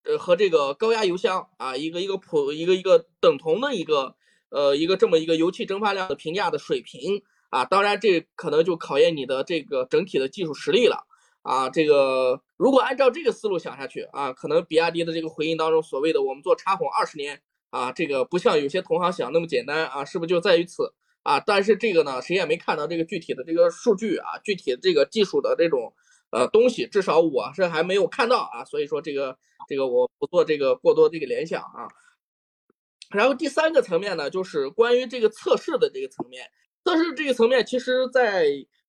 呃和这个高压油箱啊一个一个普一个一个等同的一个呃一个这么一个油气蒸发量的评价的水平啊。当然这可能就考验你的这个整体的技术实力了啊。这个如果按照这个思路想下去啊，可能比亚迪的这个回应当中所谓的我们做插混二十年。啊，这个不像有些同行想那么简单啊，是不是就在于此啊？但是这个呢，谁也没看到这个具体的这个数据啊，具体的这个技术的这种呃东西，至少我是还没有看到啊，所以说这个这个我不做这个过多这个联想啊。然后第三个层面呢，就是关于这个测试的这个层面，测试这个层面，其实在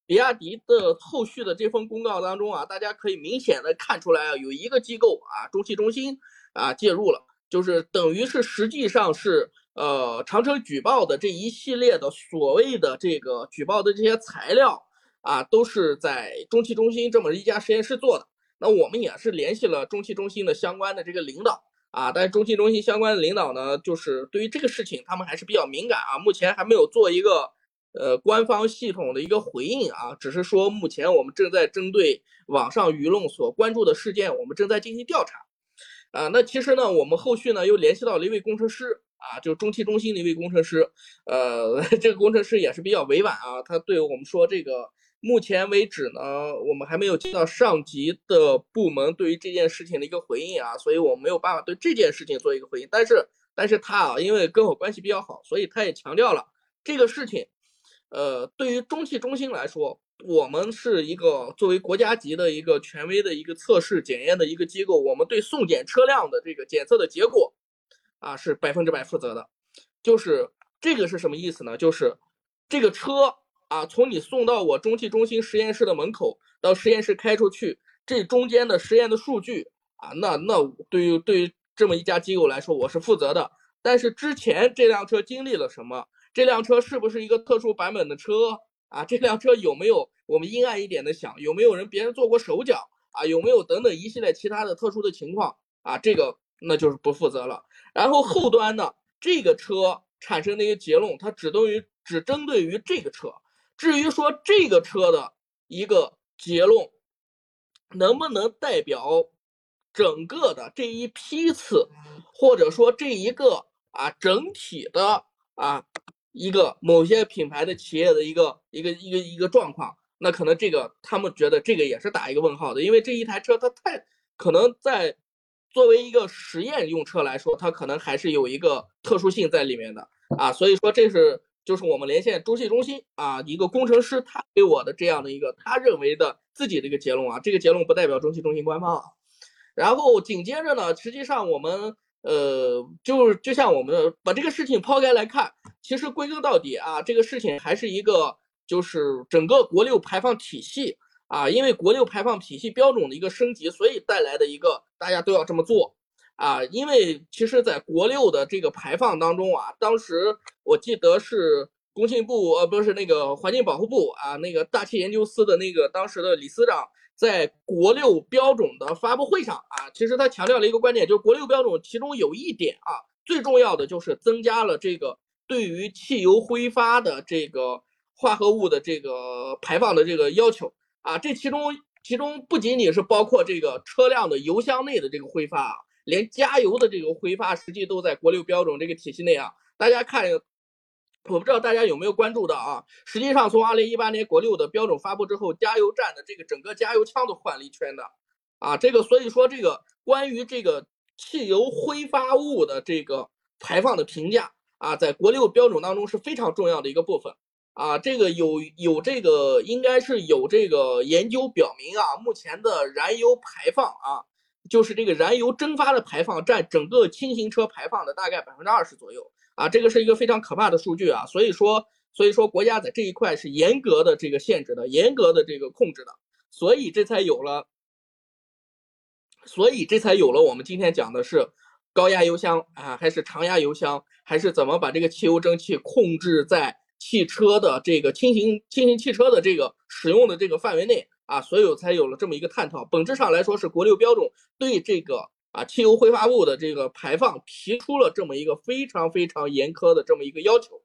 比亚迪的后续的这份公告当中啊，大家可以明显的看出来啊，有一个机构啊，中汽中心啊介入了。就是等于是实际上是呃长城举报的这一系列的所谓的这个举报的这些材料啊，都是在中汽中心这么一家实验室做的。那我们也是联系了中汽中心的相关的这个领导啊，但是中汽中心相关的领导呢，就是对于这个事情他们还是比较敏感啊，目前还没有做一个呃官方系统的一个回应啊，只是说目前我们正在针对网上舆论所关注的事件，我们正在进行调查。啊，那其实呢，我们后续呢又联系到了一位工程师啊，就中汽中心的一位工程师，呃，[laughs] 这个工程师也是比较委婉啊，他对我们说，这个目前为止呢，我们还没有接到上级的部门对于这件事情的一个回应啊，所以我没有办法对这件事情做一个回应。但是，但是他啊，因为跟我关系比较好，所以他也强调了这个事情，呃，对于中汽中心来说。我们是一个作为国家级的一个权威的一个测试检验的一个机构，我们对送检车辆的这个检测的结果，啊是百分之百负责的。就是这个是什么意思呢？就是这个车啊，从你送到我中汽中心实验室的门口到实验室开出去，这中间的实验的数据啊，那那对于对于这么一家机构来说，我是负责的。但是之前这辆车经历了什么？这辆车是不是一个特殊版本的车？啊，这辆车有没有我们阴暗一点的想，有没有人别人做过手脚啊？有没有等等一系列其他的特殊的情况啊？这个那就是不负责了。然后后端呢，这个车产生的一个结论，它只对于只针对于这个车。至于说这个车的一个结论，能不能代表整个的这一批次，或者说这一个啊整体的啊？一个某些品牌的企业的一个一个一个一个状况，那可能这个他们觉得这个也是打一个问号的，因为这一台车它太可能在作为一个实验用车来说，它可能还是有一个特殊性在里面的啊，所以说这是就是我们连线中汽中心啊一个工程师他给我的这样的一个他认为的自己的一个结论啊，这个结论不代表中汽中心官方啊，然后紧接着呢，实际上我们。呃，就就像我们把这个事情抛开来看，其实归根到底啊，这个事情还是一个就是整个国六排放体系啊，因为国六排放体系标准的一个升级，所以带来的一个大家都要这么做啊。因为其实，在国六的这个排放当中啊，当时我记得是工信部呃，不是那个环境保护部啊，那个大气研究司的那个当时的李司长。在国六标准的发布会上啊，其实他强调了一个观点，就是国六标准其中有一点啊，最重要的就是增加了这个对于汽油挥发的这个化合物的这个排放的这个要求啊。这其中其中不仅仅是包括这个车辆的油箱内的这个挥发啊，连加油的这个挥发实际都在国六标准这个体系内啊。大家看。我不知道大家有没有关注到啊？实际上，从二零一八年国六的标准发布之后，加油站的这个整个加油枪都换了一圈的，啊，这个所以说这个关于这个汽油挥发物的这个排放的评价啊，在国六标准当中是非常重要的一个部分啊。这个有有这个应该是有这个研究表明啊，目前的燃油排放啊，就是这个燃油蒸发的排放占整个轻型车排放的大概百分之二十左右。啊，这个是一个非常可怕的数据啊，所以说，所以说国家在这一块是严格的这个限制的，严格的这个控制的，所以这才有了，所以这才有了我们今天讲的是高压油箱啊，还是常压油箱，还是怎么把这个汽油蒸汽控制在汽车的这个轻型轻型汽车的这个使用的这个范围内啊，所以才有了这么一个探讨。本质上来说，是国六标准对这个啊汽油挥发物的这个排放提出了这么一个非常非常严苛的这么一个要求。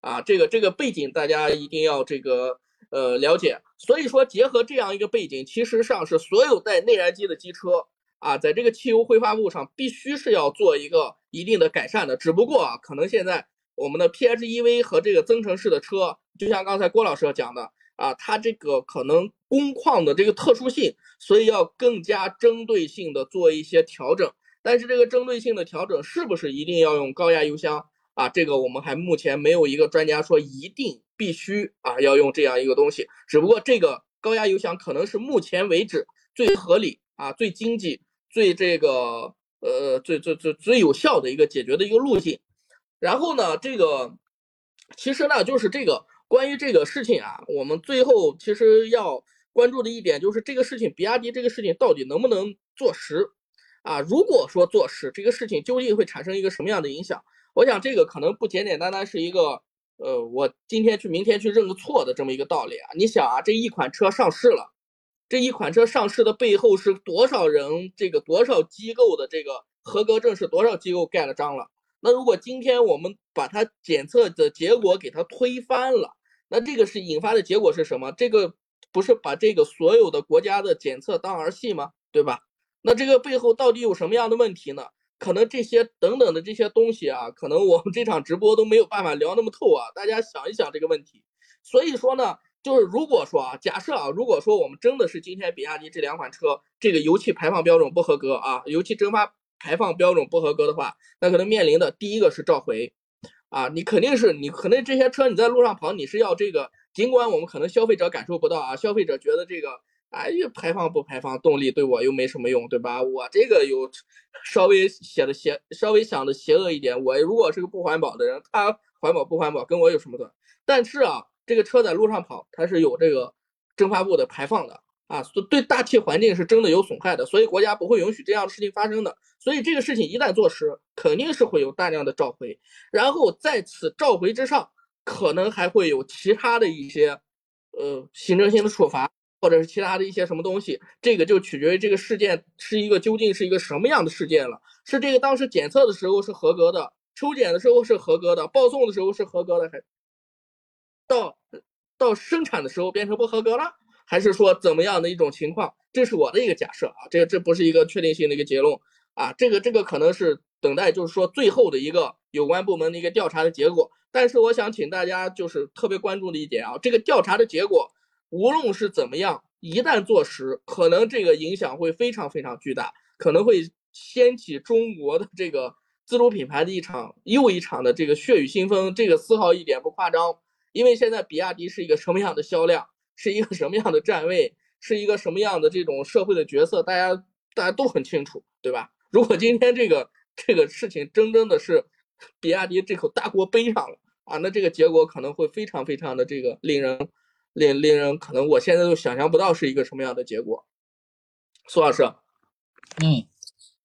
啊，这个这个背景大家一定要这个呃了解。所以说，结合这样一个背景，其实上是所有带内燃机的机车啊，在这个汽油挥发物上必须是要做一个一定的改善的。只不过啊，可能现在我们的 PHEV 和这个增程式的车，就像刚才郭老师讲的啊，它这个可能工况的这个特殊性，所以要更加针对性的做一些调整。但是这个针对性的调整是不是一定要用高压油箱？啊，这个我们还目前没有一个专家说一定必须啊要用这样一个东西，只不过这个高压油箱可能是目前为止最合理啊、最经济、最这个呃最最最最有效的一个解决的一个路径。然后呢，这个其实呢就是这个关于这个事情啊，我们最后其实要关注的一点就是这个事情，比亚迪这个事情到底能不能做实啊？如果说做实，这个事情究竟会产生一个什么样的影响？我想这个可能不简简单单是一个，呃，我今天去明天去认个错的这么一个道理啊。你想啊，这一款车上市了，这一款车上市的背后是多少人，这个多少机构的这个合格证是多少机构盖了章了？那如果今天我们把它检测的结果给它推翻了，那这个是引发的结果是什么？这个不是把这个所有的国家的检测当儿戏吗？对吧？那这个背后到底有什么样的问题呢？可能这些等等的这些东西啊，可能我们这场直播都没有办法聊那么透啊。大家想一想这个问题。所以说呢，就是如果说啊，假设啊，如果说我们真的是今天比亚迪这两款车这个油气排放标准不合格啊，油气蒸发排放标准不合格的话，那可能面临的第一个是召回啊。你肯定是你可能这些车你在路上跑，你是要这个，尽管我们可能消费者感受不到啊，消费者觉得这个。哎呀，排放不排放，动力对我又没什么用，对吧？我这个有稍微写的邪，稍微想的邪恶一点。我如果是个不环保的人，他环保不环保跟我有什么关？但是啊，这个车在路上跑，它是有这个蒸发物的排放的啊，对大气环境是真的有损害的，所以国家不会允许这样的事情发生的。所以这个事情一旦坐实，肯定是会有大量的召回，然后在此召回之上，可能还会有其他的一些呃行政性的处罚。或者是其他的一些什么东西，这个就取决于这个事件是一个究竟是一个什么样的事件了。是这个当时检测的时候是合格的，抽检的时候是合格的，报送的时候是合格的，还到到生产的时候变成不合格了，还是说怎么样的一种情况？这是我的一个假设啊，这个这不是一个确定性的一个结论啊，这个这个可能是等待就是说最后的一个有关部门的一个调查的结果。但是我想请大家就是特别关注的一点啊，这个调查的结果。无论是怎么样，一旦坐实，可能这个影响会非常非常巨大，可能会掀起中国的这个自主品牌的一场又一场的这个血雨腥风。这个丝毫一点不夸张，因为现在比亚迪是一个什么样的销量，是一个什么样的站位，是一个什么样的这种社会的角色，大家大家都很清楚，对吧？如果今天这个这个事情真真的是比亚迪这口大锅背上了啊，那这个结果可能会非常非常的这个令人。令令人可能我现在都想象不到是一个什么样的结果，苏老师，嗯，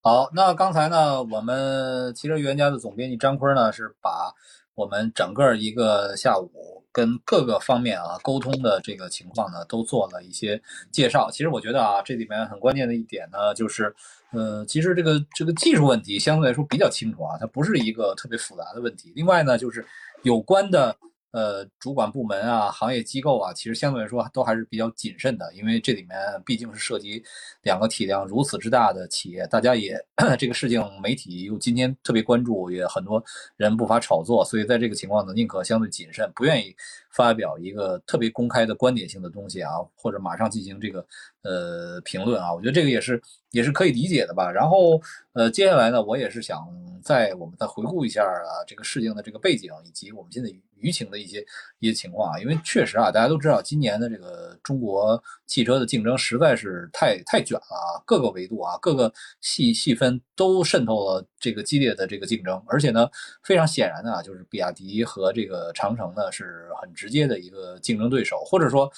好，那刚才呢，我们汽车预言家的总编辑张坤呢，是把我们整个一个下午跟各个方面啊沟通的这个情况呢，都做了一些介绍。其实我觉得啊，这里面很关键的一点呢，就是，呃，其实这个这个技术问题相对来说比较清楚啊，它不是一个特别复杂的问题。另外呢，就是有关的。呃，主管部门啊，行业机构啊，其实相对来说都还是比较谨慎的，因为这里面毕竟是涉及两个体量如此之大的企业，大家也 [clears throat] 这个事情媒体又今天特别关注，也很多人不乏炒作，所以在这个情况呢，宁可相对谨慎，不愿意发表一个特别公开的观点性的东西啊，或者马上进行这个呃评论啊，我觉得这个也是也是可以理解的吧。然后呃，接下来呢，我也是想再我们再回顾一下啊这个事情的这个背景以及我们现在。舆情的一些一些情况啊，因为确实啊，大家都知道，今年的这个中国汽车的竞争实在是太太卷了啊，各个维度啊，各个细细分都渗透了这个激烈的这个竞争，而且呢，非常显然的啊，就是比亚迪和这个长城呢是很直接的一个竞争对手，或者说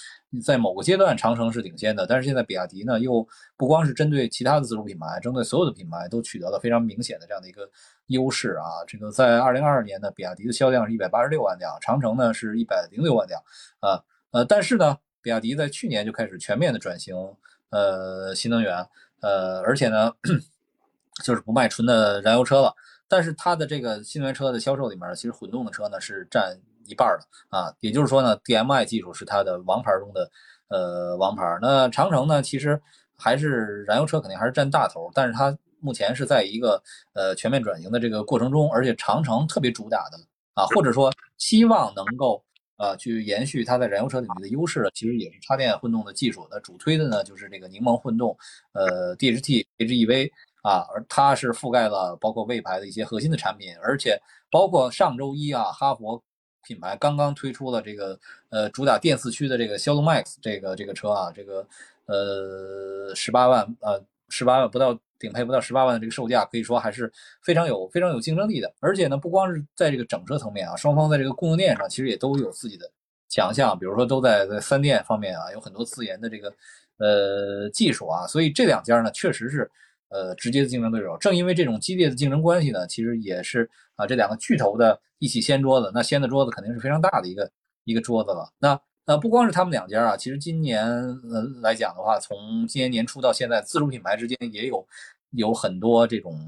在某个阶段长城是领先的，但是现在比亚迪呢又不光是针对其他的自主品牌，针对所有的品牌都取得了非常明显的这样的一个。优势啊，这个在二零二二年呢，比亚迪的销量是一百八十六万辆，长城呢是一百零六万辆，啊呃，但是呢，比亚迪在去年就开始全面的转型，呃，新能源，呃，而且呢，就是不卖纯的燃油车了。但是它的这个新能源车的销售里面，其实混动的车呢是占一半的啊。也就是说呢，DMI 技术是它的王牌中的呃王牌。那长城呢，其实还是燃油车肯定还是占大头，但是它目前是在一个呃全面转型的这个过程中，而且长城特别主打的啊，或者说希望能够。呃，去延续它在燃油车领域的优势，其实也是插电混动的技术。那主推的呢，就是这个柠檬混动，呃，DHT HEV 啊，而它是覆盖了包括魏牌的一些核心的产品，而且包括上周一啊，哈佛品牌刚刚推出了这个呃主打电四驱的这个骁龙 Max 这个这个车啊，这个呃十八万呃十八万不到。顶配不到十八万的这个售价，可以说还是非常有非常有竞争力的。而且呢，不光是在这个整车层面啊，双方在这个供应链上其实也都有自己的强项。比如说，都在在三电方面啊，有很多自研的这个呃技术啊。所以这两家呢，确实是呃直接的竞争对手。正因为这种激烈的竞争关系呢，其实也是啊这两个巨头的一起掀桌子。那掀的桌子肯定是非常大的一个一个桌子了。那那不光是他们两家啊，其实今年呃来讲的话，从今年年初到现在，自主品牌之间也有有很多这种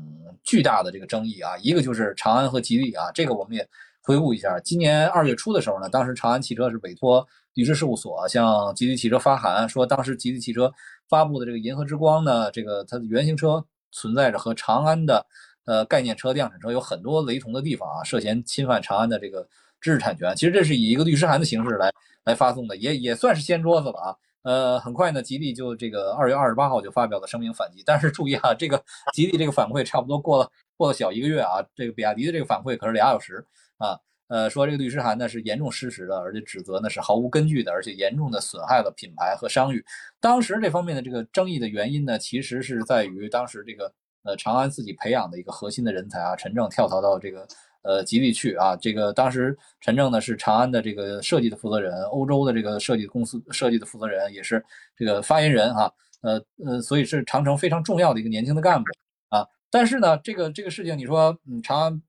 巨大的这个争议啊。一个就是长安和吉利啊，这个我们也回顾一下。今年二月初的时候呢，当时长安汽车是委托律师事务所向吉利汽车发函，说当时吉利汽车发布的这个银河之光呢，这个它的原型车存在着和长安的呃概念车、量产车有很多雷同的地方啊，涉嫌侵犯长安的这个知识产权。其实这是以一个律师函的形式来。来发送的也也算是掀桌子了啊，呃，很快呢，吉利就这个二月二十八号就发表了声明反击，但是注意啊，这个吉利这个反馈差不多过了过了小一个月啊，这个比亚迪的这个反馈可是俩小时啊，呃，说这个律师函呢是严重失实的，而且指责呢是毫无根据的，而且严重的损害了品牌和商誉。当时这方面的这个争议的原因呢，其实是在于当时这个呃长安自己培养的一个核心的人才啊，陈正跳槽到这个。呃，吉利去啊，这个当时陈正呢是长安的这个设计的负责人，欧洲的这个设计公司设计的负责人，也是这个发言人哈，呃呃，所以是长城非常重要的一个年轻的干部啊。但是呢，这个这个事情你说，嗯，长安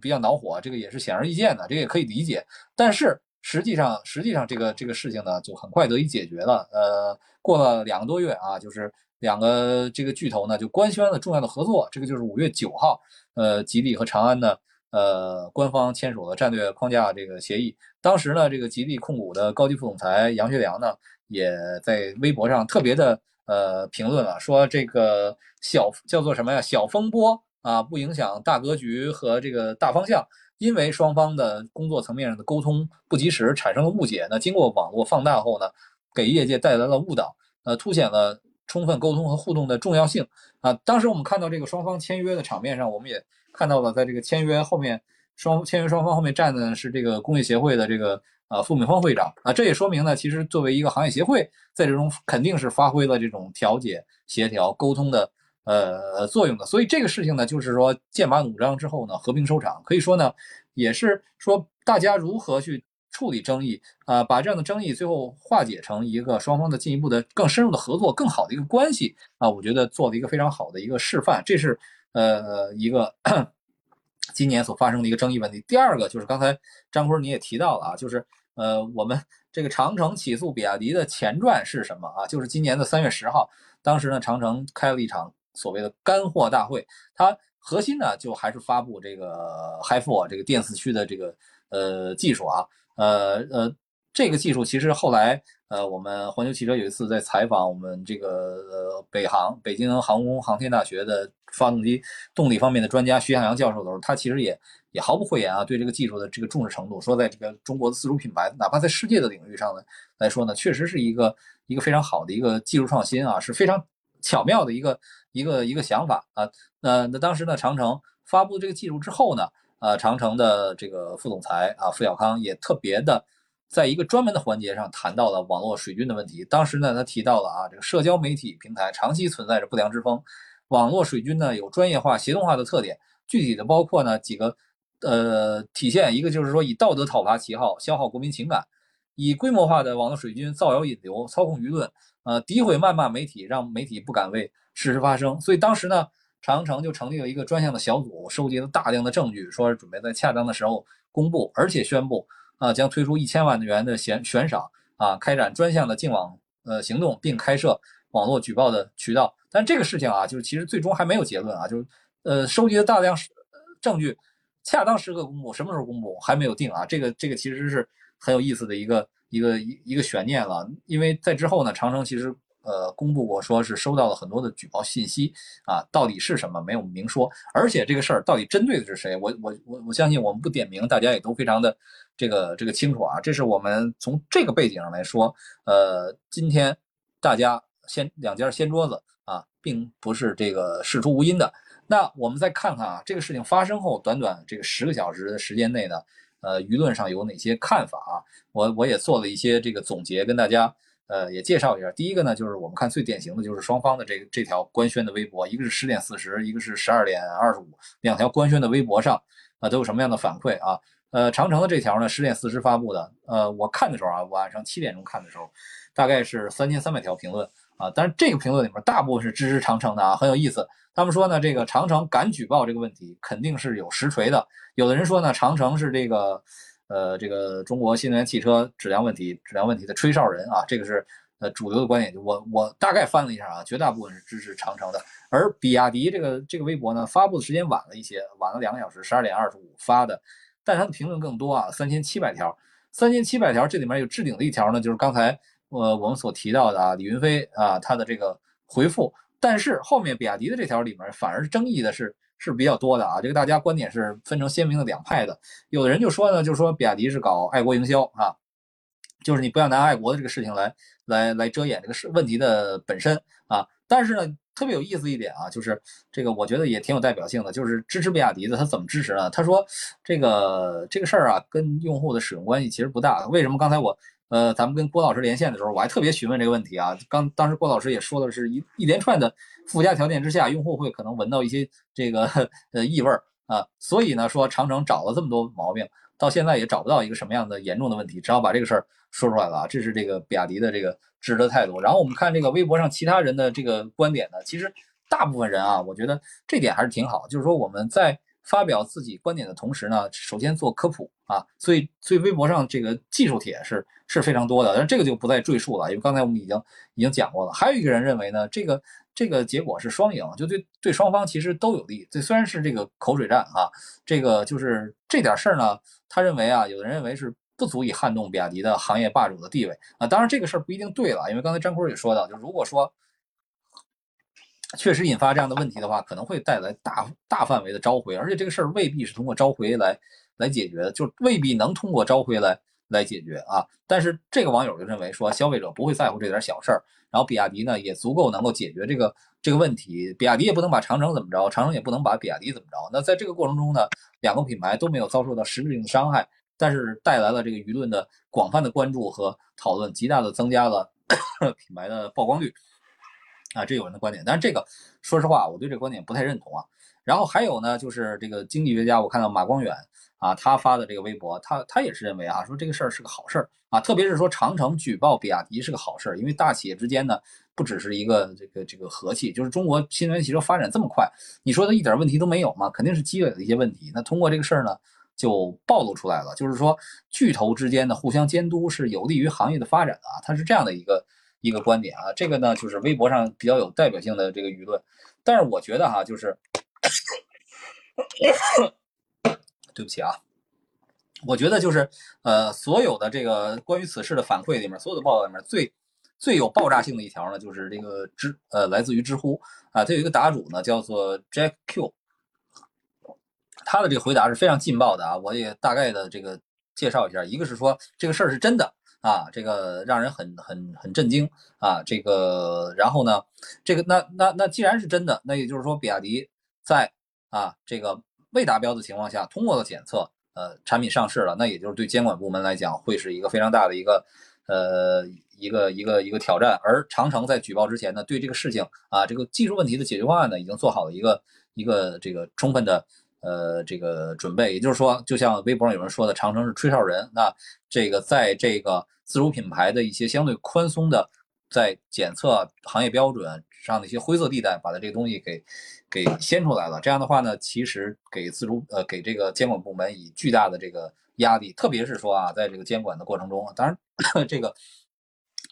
比较恼火，这个也是显而易见的，这个也可以理解。但是实际上，实际上这个这个事情呢，就很快得以解决了。呃，过了两个多月啊，就是两个这个巨头呢就官宣了重要的合作，这个就是五月九号，呃，吉利和长安呢。呃，官方签署了战略框架这个协议。当时呢，这个吉利控股的高级副总裁杨学良呢，也在微博上特别的呃评论了，说这个小叫做什么呀？小风波啊，不影响大格局和这个大方向。因为双方的工作层面上的沟通不及时，产生了误解。那经过网络放大后呢，给业界带来了误导，呃，凸显了充分沟通和互动的重要性啊。当时我们看到这个双方签约的场面上，我们也。看到了，在这个签约后面，双签约双方后面站的是这个工业协会的这个啊傅敏芳会长啊，这也说明呢，其实作为一个行业协会，在这种肯定是发挥了这种调解、协调、沟通的呃作用的。所以这个事情呢，就是说剑拔弩张之后呢，和平收场，可以说呢，也是说大家如何去处理争议啊，把这样的争议最后化解成一个双方的进一步的更深入的合作、更好的一个关系啊，我觉得做了一个非常好的一个示范，这是。呃，一个 [clears throat] 今年所发生的一个争议问题。第二个就是刚才张坤你也提到了啊，就是呃，我们 [laughs] 这个长城起诉比亚迪的前传是什么啊？就是今年的三月十号，当时呢，长城开了一场所谓的干货大会，它核心呢就还是发布这个 h i f o 这个电四驱的这个呃技术啊，呃呃，这个技术其实后来。呃，我们环球汽车有一次在采访我们这个呃北航北京航空航天大学的发动机动力方面的专家徐向阳教授的时候，他其实也也毫不讳言啊，对这个技术的这个重视程度，说在这个中国的自主品牌，哪怕在世界的领域上呢来说呢，确实是一个一个非常好的一个技术创新啊，是非常巧妙的一个一个一个想法啊。那那当时呢，长城发布这个技术之后呢，呃，长城的这个副总裁啊付小康也特别的。在一个专门的环节上谈到了网络水军的问题。当时呢，他提到了啊，这个社交媒体平台长期存在着不良之风，网络水军呢有专业化、协同化的特点。具体的包括呢几个呃体现，一个就是说以道德讨伐旗号消耗国民情感，以规模化的网络水军造谣引流、操控舆论，呃诋毁谩骂媒体，让媒体不敢为事实发声。所以当时呢，长城就成立了一个专项的小组，收集了大量的证据，说是准备在恰当的时候公布，而且宣布。啊，将推出一千万元的悬悬赏，啊，开展专项的净网呃行动，并开设网络举报的渠道。但这个事情啊，就是其实最终还没有结论啊，就是呃收集了大量证据，恰当时刻公布，什么时候公布还没有定啊。这个这个其实是很有意思的一个一个一一个悬念了，因为在之后呢，长城其实。呃，公布过说是收到了很多的举报信息啊，到底是什么没有明说，而且这个事儿到底针对的是谁，我我我我相信我们不点名，大家也都非常的这个这个清楚啊。这是我们从这个背景上来说，呃，今天大家掀两家掀桌子啊，并不是这个事出无因的。那我们再看看啊，这个事情发生后短短这个十个小时的时间内呢，呃，舆论上有哪些看法啊？我我也做了一些这个总结，跟大家。呃，也介绍一下。第一个呢，就是我们看最典型的就是双方的这这条官宣的微博，一个是十点四十，一个是十二点二十五，两条官宣的微博上啊都有什么样的反馈啊？呃，长城的这条呢，十点四十发布的，呃，我看的时候啊，晚上七点钟看的时候，大概是三千三百条评论啊。但是这个评论里面大部分是支持长城的啊，很有意思。他们说呢，这个长城敢举报这个问题，肯定是有实锤的。有的人说呢，长城是这个。呃，这个中国新能源汽车质量问题、质量问题的吹哨人啊，这个是呃主流的观点。我我大概翻了一下啊，绝大部分是支持长城的。而比亚迪这个这个微博呢，发布的时间晚了一些，晚了两个小时，十二点二十五发的，但它的评论更多啊，三千七百条，三千七百条，这里面有置顶的一条呢，就是刚才呃我们所提到的啊，李云飞啊他的这个回复，但是后面比亚迪的这条里面反而争议的是。是比较多的啊，这个大家观点是分成鲜明的两派的。有的人就说呢，就说比亚迪是搞爱国营销啊，就是你不要拿爱国的这个事情来来来遮掩这个事问题的本身啊。但是呢，特别有意思一点啊，就是这个我觉得也挺有代表性的，就是支持比亚迪的他怎么支持呢？他说这个这个事儿啊，跟用户的使用关系其实不大。为什么？刚才我。呃，咱们跟郭老师连线的时候，我还特别询问这个问题啊。刚当时郭老师也说的是一一连串的附加条件之下，用户会可能闻到一些这个呃异味儿啊。所以呢，说长城找了这么多毛病，到现在也找不到一个什么样的严重的问题，只好把这个事儿说出来了啊。这是这个比亚迪的这个支持态度。然后我们看这个微博上其他人的这个观点呢，其实大部分人啊，我觉得这点还是挺好，就是说我们在。发表自己观点的同时呢，首先做科普啊，所以所以微博上这个技术帖是是非常多的，但这个就不再赘述了，因为刚才我们已经已经讲过了。还有一个人认为呢，这个这个结果是双赢，就对对双方其实都有利。这虽然是这个口水战啊，这个就是这点事儿呢，他认为啊，有的人认为是不足以撼动比亚迪的行业霸主的地位啊。当然这个事儿不一定对了，因为刚才张坤也说到，就如果说。确实引发这样的问题的话，可能会带来大大范围的召回，而且这个事儿未必是通过召回来来解决的，就未必能通过召回来来解决啊。但是这个网友就认为说，消费者不会在乎这点小事儿，然后比亚迪呢也足够能够解决这个这个问题，比亚迪也不能把长城怎么着，长城也不能把比亚迪怎么着。那在这个过程中呢，两个品牌都没有遭受到实质性的伤害，但是带来了这个舆论的广泛的关注和讨论，极大的增加了 [coughs] 品牌的曝光率。啊，这有人的观点，但是这个说实话，我对这个观点不太认同啊。然后还有呢，就是这个经济学家，我看到马光远啊，他发的这个微博，他他也是认为啊，说这个事儿是个好事儿啊，特别是说长城举报比亚迪是个好事儿，因为大企业之间呢，不只是一个这个这个和气，就是中国新能源汽车发展这么快，你说它一点问题都没有吗？肯定是积累了一些问题。那通过这个事儿呢，就暴露出来了，就是说巨头之间的互相监督是有利于行业的发展的啊，它是这样的一个。一个观点啊，这个呢就是微博上比较有代表性的这个舆论，但是我觉得哈，就是 [coughs] 对不起啊，我觉得就是呃，所有的这个关于此事的反馈里面，所有的报道里面最最有爆炸性的一条呢，就是这个知呃来自于知乎啊，它有一个答主呢叫做 Jack Q，他的这个回答是非常劲爆的啊，我也大概的这个介绍一下，一个是说这个事儿是真的。啊，这个让人很很很震惊啊！这个，然后呢，这个那那那既然是真的，那也就是说，比亚迪在啊这个未达标的情况下通过了检测，呃，产品上市了，那也就是对监管部门来讲会是一个非常大的一个呃一个一个一个挑战。而长城在举报之前呢，对这个事情啊这个技术问题的解决方案呢，已经做好了一个一个这个充分的。呃，这个准备，也就是说，就像微博上有人说的，长城是吹哨人。那这个在这个自主品牌的一些相对宽松的，在检测行业标准上的一些灰色地带，把它这个东西给给掀出来了。这样的话呢，其实给自主呃给这个监管部门以巨大的这个压力，特别是说啊，在这个监管的过程中，当然 [coughs] 这个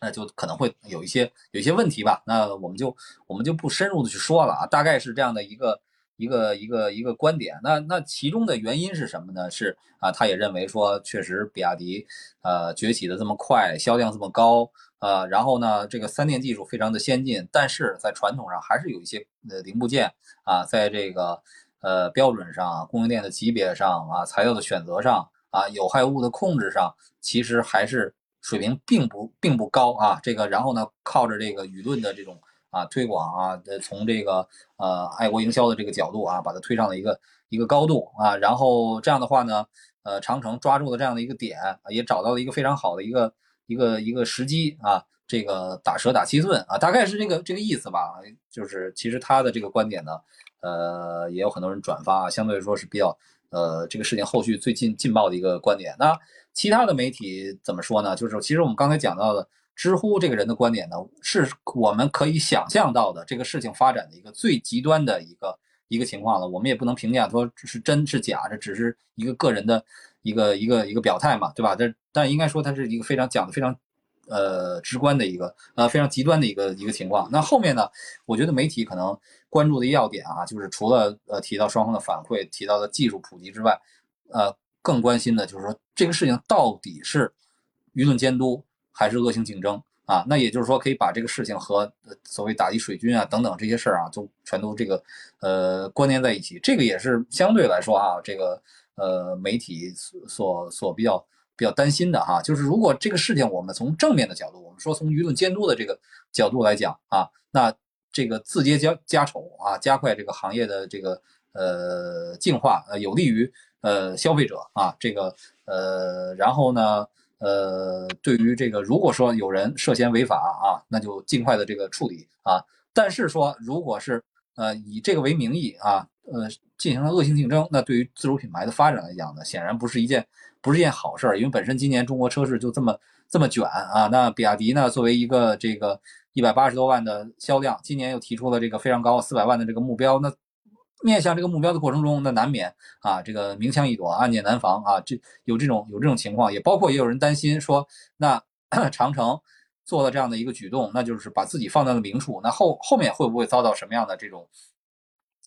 那就可能会有一些有一些问题吧。那我们就我们就不深入的去说了啊，大概是这样的一个一个一个一个观点。那那其中的原因是什么呢？是啊，他也认为说，确实比亚迪呃崛起的这么快，销量这么高，呃，然后呢，这个三电技术非常的先进，但是在传统上还是有一些呃零部件啊，在这个呃标准上、供应链的级别上啊、材料的选择上啊、有害物的控制上，其实还是。水平并不并不高啊，这个然后呢，靠着这个舆论的这种啊推广啊，从这个呃爱国营销的这个角度啊，把它推上了一个一个高度啊，然后这样的话呢，呃长城抓住了这样的一个点，也找到了一个非常好的一个一个一个时机啊，这个打蛇打七寸啊，大概是这个这个意思吧，就是其实他的这个观点呢，呃也有很多人转发啊，相对来说是比较呃这个事情后续最近劲爆的一个观点，那。其他的媒体怎么说呢？就是其实我们刚才讲到的知乎这个人的观点呢，是我们可以想象到的这个事情发展的一个最极端的一个一个情况了。我们也不能评价说是真是假，这只是一个个人的一个一个一个表态嘛，对吧？这但应该说它是一个非常讲的非常呃直观的一个呃非常极端的一个一个情况。那后面呢，我觉得媒体可能关注的要点啊，就是除了呃提到双方的反馈，提到的技术普及之外，呃。更关心的就是说，这个事情到底是舆论监督还是恶性竞争啊？那也就是说，可以把这个事情和所谓打击水军啊等等这些事儿啊，都全都这个呃关联在一起。这个也是相对来说啊，这个呃媒体所所比较比较担心的哈。就是如果这个事情我们从正面的角度，我们说从舆论监督的这个角度来讲啊，那这个自揭家家丑啊，加快这个行业的这个呃净化，呃有利于。呃，消费者啊，这个呃，然后呢，呃，对于这个，如果说有人涉嫌违法啊，那就尽快的这个处理啊。但是说，如果是呃以这个为名义啊，呃，进行了恶性竞争，那对于自主品牌的发展来讲呢，显然不是一件不是一件好事儿。因为本身今年中国车市就这么这么卷啊，那比亚迪呢，作为一个这个一百八十多万的销量，今年又提出了这个非常高四百万的这个目标，那。面向这个目标的过程中，那难免啊，这个明枪易躲，暗箭难防啊，这有这种有这种情况，也包括也有人担心说，那 [clears throat] 长城做了这样的一个举动，那就是把自己放在了明处，那后后面会不会遭到什么样的这种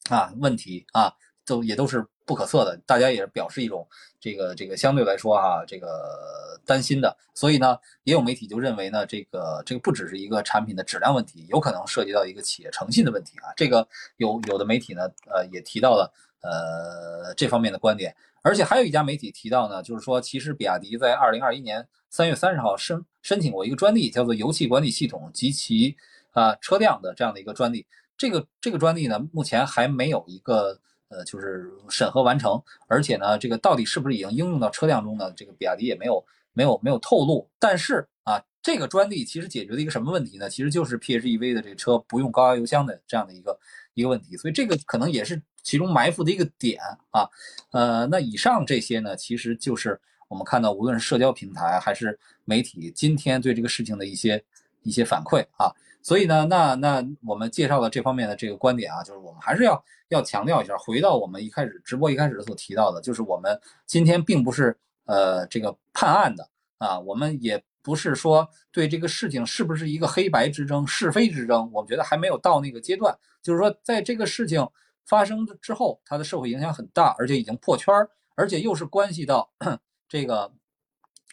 啊问题啊？都也都是不可测的，大家也表示一种这个这个相对来说哈，这个担心的。所以呢，也有媒体就认为呢，这个这个不只是一个产品的质量问题，有可能涉及到一个企业诚信的问题啊。这个有有的媒体呢，呃，也提到了呃这方面的观点。而且还有一家媒体提到呢，就是说，其实比亚迪在二零二一年三月三十号申申请过一个专利，叫做油气管理系统及其啊车辆的这样的一个专利。这个这个专利呢，目前还没有一个。呃，就是审核完成，而且呢，这个到底是不是已经应用到车辆中呢？这个比亚迪也没有没有没有透露。但是啊，这个专利其实解决了一个什么问题呢？其实就是 PHEV 的这车不用高压油箱的这样的一个一个问题。所以这个可能也是其中埋伏的一个点啊。呃，那以上这些呢，其实就是我们看到无论是社交平台还是媒体今天对这个事情的一些一些反馈啊。所以呢，那那我们介绍的这方面的这个观点啊，就是我们还是要要强调一下，回到我们一开始直播一开始所提到的，就是我们今天并不是呃这个判案的啊，我们也不是说对这个事情是不是一个黑白之争、是非之争，我们觉得还没有到那个阶段。就是说，在这个事情发生之后，它的社会影响很大，而且已经破圈儿，而且又是关系到 [clears throat] 这个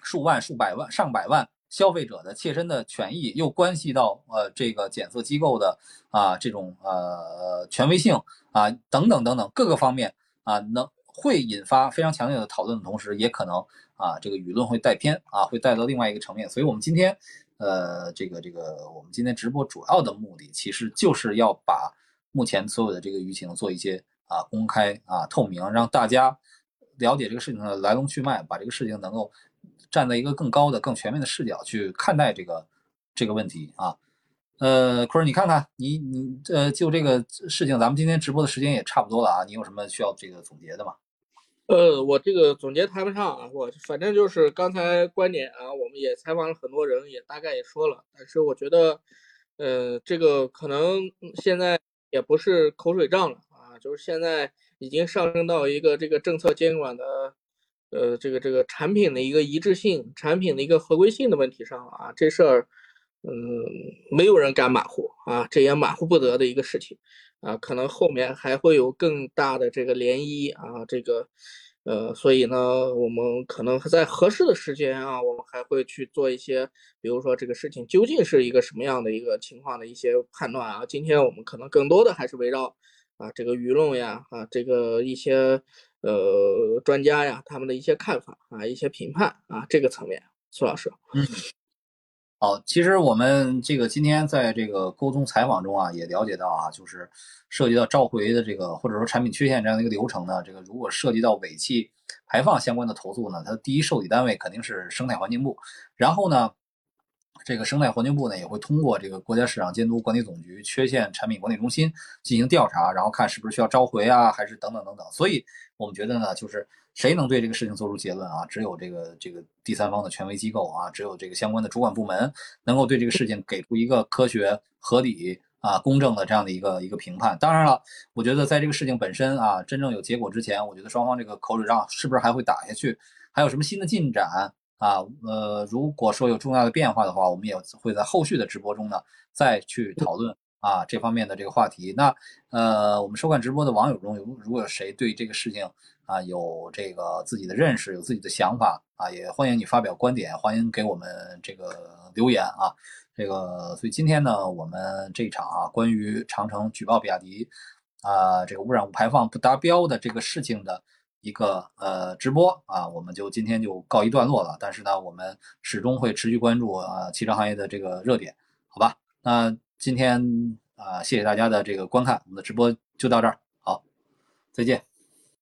数万、数百万、上百万。消费者的切身的权益又关系到呃这个检测机构的啊这种呃权威性啊等等等等各个方面啊，能会引发非常强烈的讨论的同时，也可能啊这个舆论会带偏啊，会带到另外一个层面。所以，我们今天呃这个这个我们今天直播主要的目的，其实就是要把目前所有的这个舆情做一些啊公开啊透明，让大家了解这个事情的来龙去脉，把这个事情能够。站在一个更高的、更全面的视角去看待这个这个问题啊，呃，坤儿，你看看，你你呃，就这个事情，咱们今天直播的时间也差不多了啊，你有什么需要这个总结的吗？呃，我这个总结谈不上啊，我反正就是刚才观点啊，我们也采访了很多人，也大概也说了，但是我觉得，呃，这个可能现在也不是口水仗了啊，就是现在已经上升到一个这个政策监管的。呃，这个这个产品的一个一致性，产品的一个合规性的问题上啊，这事儿，嗯，没有人敢马虎啊，这也马虎不得的一个事情啊，可能后面还会有更大的这个涟漪啊，这个。呃，所以呢，我们可能在合适的时间啊，我们还会去做一些，比如说这个事情究竟是一个什么样的一个情况的一些判断啊。今天我们可能更多的还是围绕啊这个舆论呀，啊这个一些呃专家呀他们的一些看法啊一些评判啊这个层面，苏老师。嗯。好，其实我们这个今天在这个沟通采访中啊，也了解到啊，就是涉及到召回的这个或者说产品缺陷这样的一个流程呢，这个如果涉及到尾气排放相关的投诉呢，它第一受理单位肯定是生态环境部，然后呢。这个生态环境部呢也会通过这个国家市场监督管理总局缺陷产品管理中心进行调查，然后看是不是需要召回啊，还是等等等等。所以我们觉得呢，就是谁能对这个事情做出结论啊？只有这个这个第三方的权威机构啊，只有这个相关的主管部门能够对这个事情给出一个科学、合理啊、公正的这样的一个一个评判。当然了，我觉得在这个事情本身啊真正有结果之前，我觉得双方这个口水仗是不是还会打下去？还有什么新的进展？啊，呃，如果说有重大的变化的话，我们也会在后续的直播中呢再去讨论啊这方面的这个话题。那呃，我们收看直播的网友中，有如果有谁对这个事情啊有这个自己的认识，有自己的想法啊，也欢迎你发表观点，欢迎给我们这个留言啊。这个，所以今天呢，我们这一场啊，关于长城举报比亚迪啊这个污染物排放不达标的这个事情的。一个呃直播啊，我们就今天就告一段落了。但是呢，我们始终会持续关注啊汽车行业的这个热点，好吧？那今天啊，谢谢大家的这个观看，我们的直播就到这儿，好，再见。